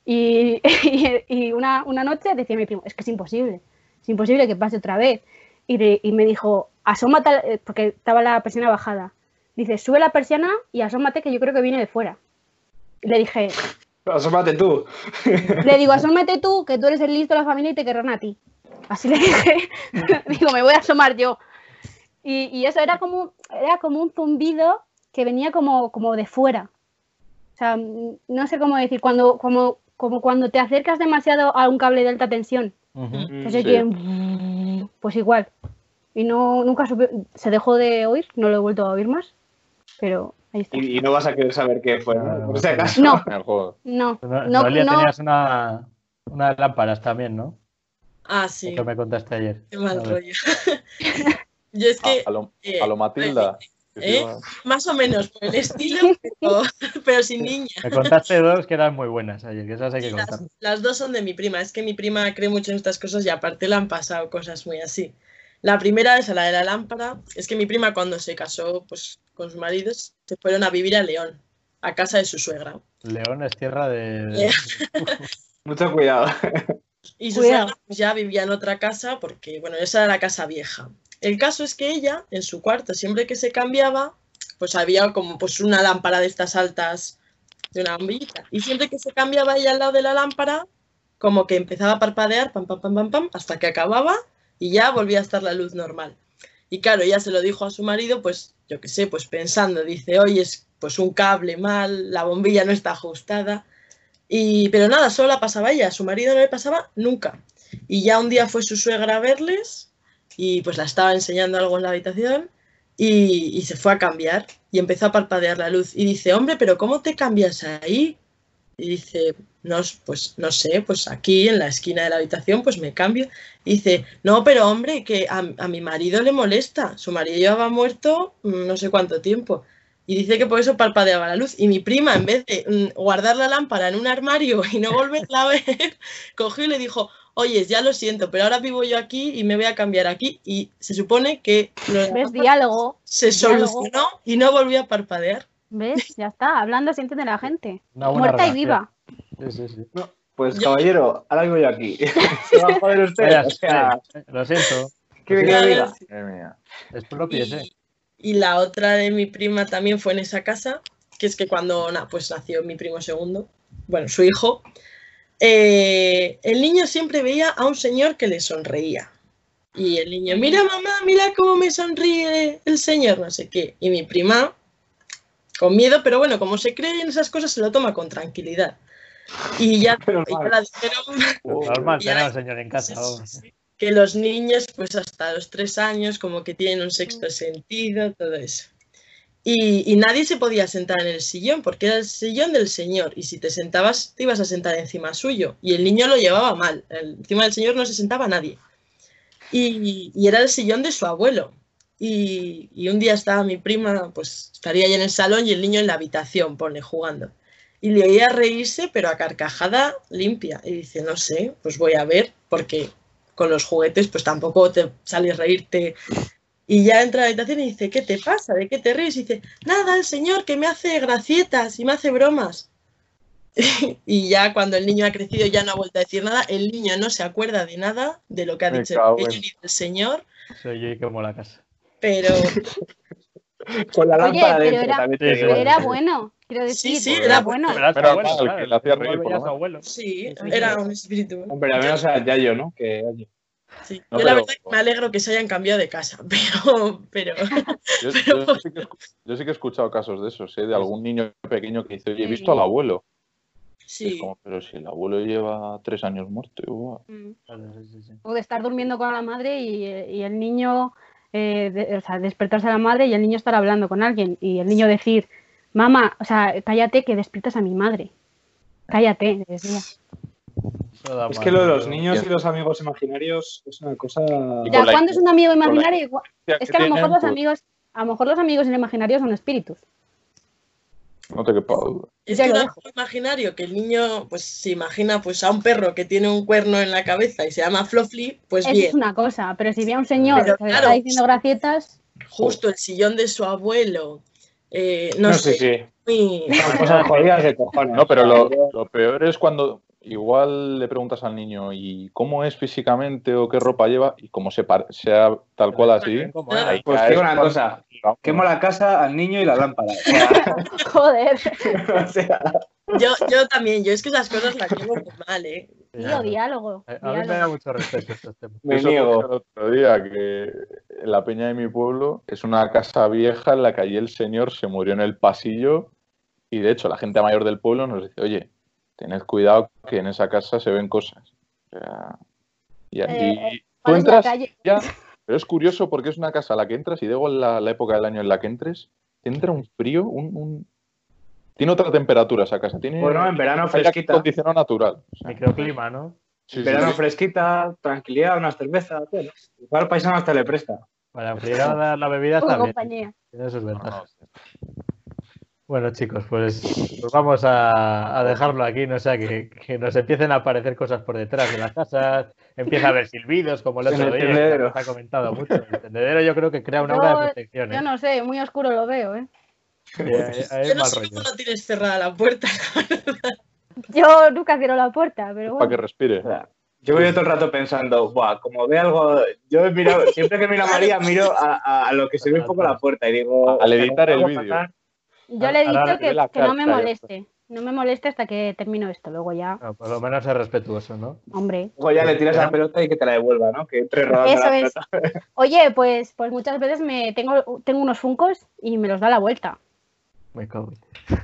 Speaker 4: Y, <laughs> y, una, una, noche decía mi primo, es que es imposible, es imposible que pase otra vez. Y, y me dijo, asómate, eh, porque estaba la persiana bajada. Dice, sube la persiana y asómate que yo creo que viene de fuera le dije...
Speaker 2: Asómate tú. <laughs>
Speaker 4: Le digo, asómate tú, que tú eres el listo de la familia y te querrán a ti. Así le dije. <laughs> digo, me voy a asomar yo. Y, eso era como, era como un zumbido que venía como, como de fuera. O sea, no sé cómo decir, cuando, como, como cuando te acercas demasiado a un cable de alta tensión. pues igual. Y no, nunca se dejó de oír, no lo he vuelto a oír más. Pero
Speaker 2: y, no vas a querer saber qué fue, por si acaso.
Speaker 4: No, no, no. no,
Speaker 1: tenías una, unas lámparas también, ¿no?
Speaker 5: Ah, sí.
Speaker 1: Lo que me contaste ayer.
Speaker 5: Qué mal rollo. <laughs> Yo es que...
Speaker 3: A, lo, eh, Matilda.
Speaker 5: ¿Eh? Más o menos, por el estilo, <laughs> pero, sin niña.
Speaker 1: Me contaste dos que eran muy buenas ayer, que esas hay que
Speaker 5: contar. Las, dos son de mi prima, es que mi prima cree mucho en estas cosas y aparte le han pasado cosas muy así. La primera es la de la lámpara, es que mi prima cuando se casó pues, con sus maridos se fueron a vivir a León, a casa de su suegra.
Speaker 1: León es tierra de...
Speaker 2: Mucho cuidado. <laughs>
Speaker 5: Y su suegra pues, ya vivía en otra casa porque, bueno, esa era la casa vieja. El caso es que ella, en su cuarto, siempre que se cambiaba, pues había como pues una lámpara de estas altas de una bombillita. Y siempre que se cambiaba ella al lado de la lámpara, como que empezaba a parpadear, pam, pam, pam, pam, pam, hasta que acababa y ya volvía a estar la luz normal. Y claro, ella se lo dijo a su marido, pues yo qué sé, pues pensando, dice, oye, es pues un cable mal, la bombilla no está ajustada. Pero nada, solo la pasaba ella, su marido no le pasaba nunca. Y ya un día fue su suegra a verles y pues la estaba enseñando algo en la habitación y, se fue a cambiar y empezó a parpadear la luz y dice, hombre, pero ¿cómo te cambias ahí? Y dice, no, pues no sé, pues aquí en la esquina de la habitación pues me cambio. Y dice, no, pero hombre, que a, a mi marido le molesta, su marido llevaba muerto mm, no sé cuánto tiempo. Y dice que por eso parpadeaba la luz. Y mi prima, en vez de mm, guardar la lámpara en un armario y no volverla a ver, <laughs> cogió y le dijo, oye, ya lo siento, pero ahora vivo yo aquí y me voy a cambiar aquí. Y se supone que...
Speaker 4: ¿Ves? Diálogo.
Speaker 5: Se solucionó y no volvió a parpadear.
Speaker 4: ¿Ves? Ya está, hablando se entiende la gente. Muerta y viva. Sí,
Speaker 2: sí, sí. pues caballero, ahora vivo yo aquí. <laughs> Se va a joder usted.
Speaker 1: Lo siento.
Speaker 2: ¿Qué me queda
Speaker 1: Es propio, y,
Speaker 5: y la otra de mi prima también fue en esa casa, que es que cuando pues nació mi primo segundo, bueno, su hijo, eh, el niño siempre veía a un señor que le sonreía. Y el niño, mira mamá, mira cómo me sonríe el señor, no sé qué. Y mi prima, con miedo, pero bueno, como se cree en esas cosas, se lo toma con tranquilidad. Y ya,
Speaker 1: la Normal <laughs> tener al señor en casa.
Speaker 5: Que los niños, pues hasta los tres años, como que tienen un sexto sentido, todo eso. Y, nadie se podía sentar en el sillón porque era el sillón del señor y si te sentabas te ibas a sentar encima suyo y el niño lo llevaba mal. encima del señor no se sentaba nadie. Y, era el sillón de su abuelo. Y, un día estaba mi prima, pues estaría ahí en el salón y el niño en la habitación, pone, jugando. Y le oía reírse, pero a carcajada limpia. Y dice, no sé, pues voy a ver, porque con los juguetes pues tampoco te sales a reírte y ya entra a la habitación y dice, ¿qué te pasa? ¿De qué te ríes? Y dice, nada, el señor que me hace gracietas y me hace bromas. <laughs> y ya cuando el niño ha crecido ya no ha vuelto a decir nada, el niño no se acuerda de nada de lo que ha dicho el, señor.
Speaker 1: Soy yo como la casa.
Speaker 5: Pero... <laughs> <laughs>
Speaker 2: Con la lámpara
Speaker 4: Oye, pero, era, bueno. Quiero decir,
Speaker 5: sí, sí, era, bueno.
Speaker 3: Pero era bueno, que le hacía reír por
Speaker 5: abuelo. Sí, era un espíritu.
Speaker 2: Hombre, a menos ya yo, ¿no? Que
Speaker 5: Sí, yo la verdad me alegro que se hayan cambiado de casa, <laughs> pero... pero, <laughs>
Speaker 3: yo, sí que, he escuchado casos de esos, ¿eh? de algún niño pequeño que dice, oye, he visto al abuelo. Sí. pero si el abuelo lleva tres años muerto. Mm.
Speaker 4: O de estar durmiendo con la madre y, el niño, eh, o sea, despertarse a la madre y el niño estar hablando con alguien y el niño decir, mamá, o sea, cállate que despiertas a mi madre. Cállate, decía.
Speaker 2: Es que lo de los niños y los amigos imaginarios es una cosa.
Speaker 4: Ya, ¿cuándo es un amigo imaginario? Es que a lo mejor los amigos, a lo mejor los amigos imaginarios son espíritus.
Speaker 3: No te quepa duda.
Speaker 5: Es que un imaginario que el niño pues se imagina pues a un perro que tiene un cuerno en la cabeza y se llama Fluffy, pues
Speaker 4: Eso
Speaker 5: bien.
Speaker 4: es una cosa, pero si ve a un señor que está diciendo gracietas.
Speaker 5: Justo el sillón de su abuelo. Eh, no, sé. Sí,
Speaker 2: sí. Cosas jodidas de cojones.
Speaker 3: No, pero lo, lo peor es cuando igual le preguntas al niño y cómo es físicamente o qué ropa lleva y como se sea tal cual así.
Speaker 2: Pues digo una cosa, quemo la casa al niño y la lámpara. <laughs>
Speaker 4: Joder. <laughs>
Speaker 5: yo, yo también, yo es que esas cosas las llevo muy mal, ¿eh?
Speaker 4: diálogo.
Speaker 1: A mí me da mucho respeto este tema.
Speaker 3: Me niego. El otro día que la peña de mi pueblo es una casa vieja en la que allí el señor se murió en el pasillo y de hecho la gente mayor del pueblo nos dice, oye, tened cuidado que en esa casa se ven cosas. y, eh, tú entras ya, <laughs> pero es curioso porque es una casa a la que entras y digo la, la época del año en la que entres, entra un frío, un, tiene otra temperatura esa casa. Tiene
Speaker 2: bueno, en verano fresquita.
Speaker 3: Condicionado natural.
Speaker 1: Microclima, ¿no?
Speaker 2: en verano fresquita, tranquilidad, unas cervezas. Bueno, igual paisano hasta le presta.
Speaker 1: Para enfriar la, la bebida está bien.
Speaker 4: compañía.
Speaker 1: Tiene sus
Speaker 3: No,
Speaker 1: ventajas.
Speaker 3: no,
Speaker 1: Bueno, chicos, pues, pues vamos a, a dejarlo aquí, no sea que, que nos empiecen a aparecer cosas por detrás de las casas, empieza a haber silbidos como el <laughs> otro
Speaker 2: el
Speaker 1: día, que nos ha comentado mucho. El tendedero yo creo que crea una obra de protección.
Speaker 4: Yo
Speaker 1: ¿eh?
Speaker 4: no sé, muy oscuro lo veo, ¿eh?
Speaker 1: Sí, hay- hay
Speaker 5: Yo no
Speaker 1: mal
Speaker 5: sé
Speaker 1: rollo.
Speaker 5: cómo no tienes cerrada la puerta.
Speaker 4: Yo nunca cierro la puerta, pero
Speaker 3: Para que
Speaker 4: bueno.
Speaker 3: respire.
Speaker 2: O Yo voy todo el rato pensando, Buah, como ve algo, yo he mirado, siempre que miro a María, miro a, a- a lo que se ve un poco la puerta y digo.
Speaker 3: Al editar el vídeo.
Speaker 4: Yo le he dicho que, no me moleste. No me moleste hasta que termino esto. Luego ya,
Speaker 1: No, por lo menos es respetuoso, ¿no?
Speaker 4: hombre.
Speaker 2: Luego ya le tiras la pelota y que te la devuelva, ¿no? Que entre rodando
Speaker 4: Eso
Speaker 2: la
Speaker 4: es.
Speaker 2: pelota. <laughs>
Speaker 4: Oye, pues, pues muchas veces me tengo, tengo unos funcos y me los da la vuelta.
Speaker 1: Me cago.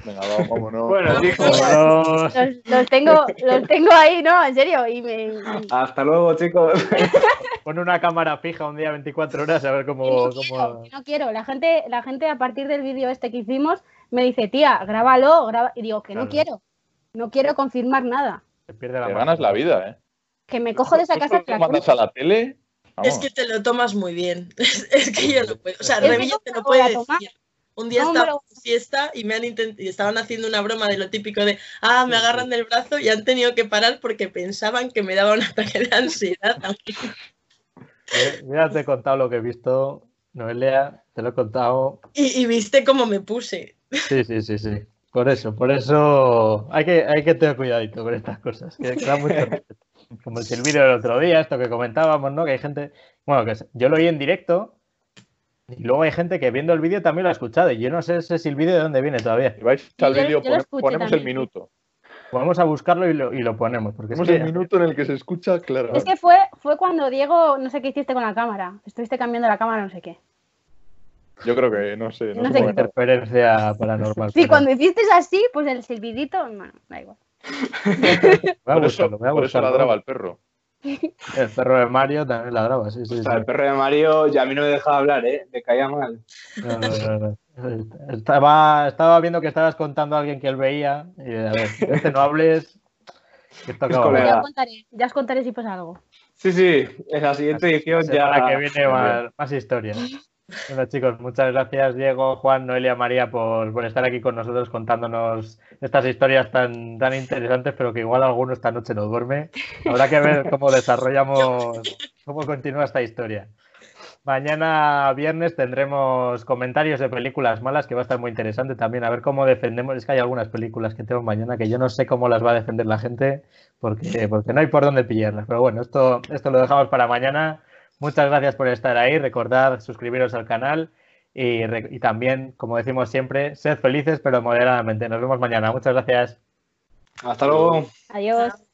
Speaker 3: Venga, va, vámonos. <laughs>
Speaker 2: Bueno, chicos,
Speaker 1: Vámonos.
Speaker 4: Los, los tengo, los tengo ahí, ¿no? En serio. Y me. y-
Speaker 2: hasta luego, chicos. <laughs>
Speaker 1: Pon una cámara fija un día 24 horas a ver cómo...
Speaker 4: no, quiero,
Speaker 1: cómo...
Speaker 4: no quiero. La gente, la gente a partir del vídeo este que hicimos me dice, tía, grábalo, graba. Y digo que no quiero. No quiero confirmar nada.
Speaker 1: Se pierde la
Speaker 3: Te ganas la vida, ¿eh?
Speaker 4: Que me cojo de esa
Speaker 3: ¿Tú
Speaker 4: casa la
Speaker 3: mandas a la tele? Vamos.
Speaker 5: Es que te lo tomas muy bien. <laughs> Es que yo no puedo. O sea, Revilla te lo
Speaker 4: lo
Speaker 5: puede
Speaker 4: tomar.
Speaker 5: decir. Un día
Speaker 4: No
Speaker 5: estaba
Speaker 4: lo-
Speaker 5: en fiesta y me han intent- y estaban haciendo una broma de lo típico de ah, me agarran del brazo y han tenido que parar porque pensaban que me daba un ataque de ansiedad. <laughs> <laughs>
Speaker 1: Eh, Mira, te he contado lo que he visto, Noelia, te lo he contado.
Speaker 5: Y, y viste cómo me puse.
Speaker 1: Sí, sí, sí, sí. Por eso, por eso hay que, hay que tener cuidadito con estas cosas, que, da mucho. Como el vídeo del otro día, esto que comentábamos, ¿no? Que hay gente, bueno, que yo lo oí en directo y luego hay gente que viendo el vídeo también lo ha escuchado y yo no sé ese silbido de dónde viene todavía.
Speaker 3: Si vais al vídeo, pone- ponemos el minuto.
Speaker 1: Vamos a buscarlo y lo, y lo ponemos, porque es que-
Speaker 3: el minuto en el que se escucha claro.
Speaker 4: Es que fue, fue cuando Diego, no sé qué hiciste con la cámara. Estuviste cambiando la cámara, no sé qué.
Speaker 3: Yo creo que no sé. No,
Speaker 4: No
Speaker 3: sé
Speaker 1: interferencia paranormal.
Speaker 4: Sí,
Speaker 1: pero-
Speaker 4: cuando hiciste así, pues el silbidito, bueno, da igual. <laughs>
Speaker 1: Voy a
Speaker 3: Por eso,
Speaker 1: buscarlo, voy a
Speaker 3: por eso ladraba el perro. <laughs>
Speaker 1: El perro de Mario también ladraba, sí, sí,
Speaker 2: O
Speaker 1: sí.
Speaker 2: sea, el perro de Mario ya a mí no me dejaba hablar, ¿eh? Me caía mal.
Speaker 1: No, no, no, no. Estaba, estaba viendo que estabas contando a alguien que él veía. Y a ver, este no hables. esto.
Speaker 4: Ya os contaré, ya os contaré si pasa algo.
Speaker 2: Sí, sí, en la siguiente edición
Speaker 1: La
Speaker 2: ya.
Speaker 1: semana que viene más, más historias. Bueno, chicos, muchas gracias, Diego, Juan, Noelia, María, por, estar aquí con nosotros contándonos estas historias tan, tan interesantes, pero que igual alguno esta noche no duerme. Habrá que ver cómo desarrollamos, cómo continúa esta historia. Mañana viernes tendremos comentarios de películas malas que va a estar muy interesante también. A ver cómo defendemos. Es que hay algunas películas que tengo mañana que yo no sé cómo las va a defender la gente porque, porque no hay por dónde pillarlas. Pero bueno, esto, esto lo dejamos para mañana. Muchas gracias por estar ahí. Recordad suscribiros al canal y, también, como decimos siempre, sed felices pero moderadamente. Nos vemos mañana. Muchas gracias.
Speaker 2: Hasta luego.
Speaker 4: Adiós.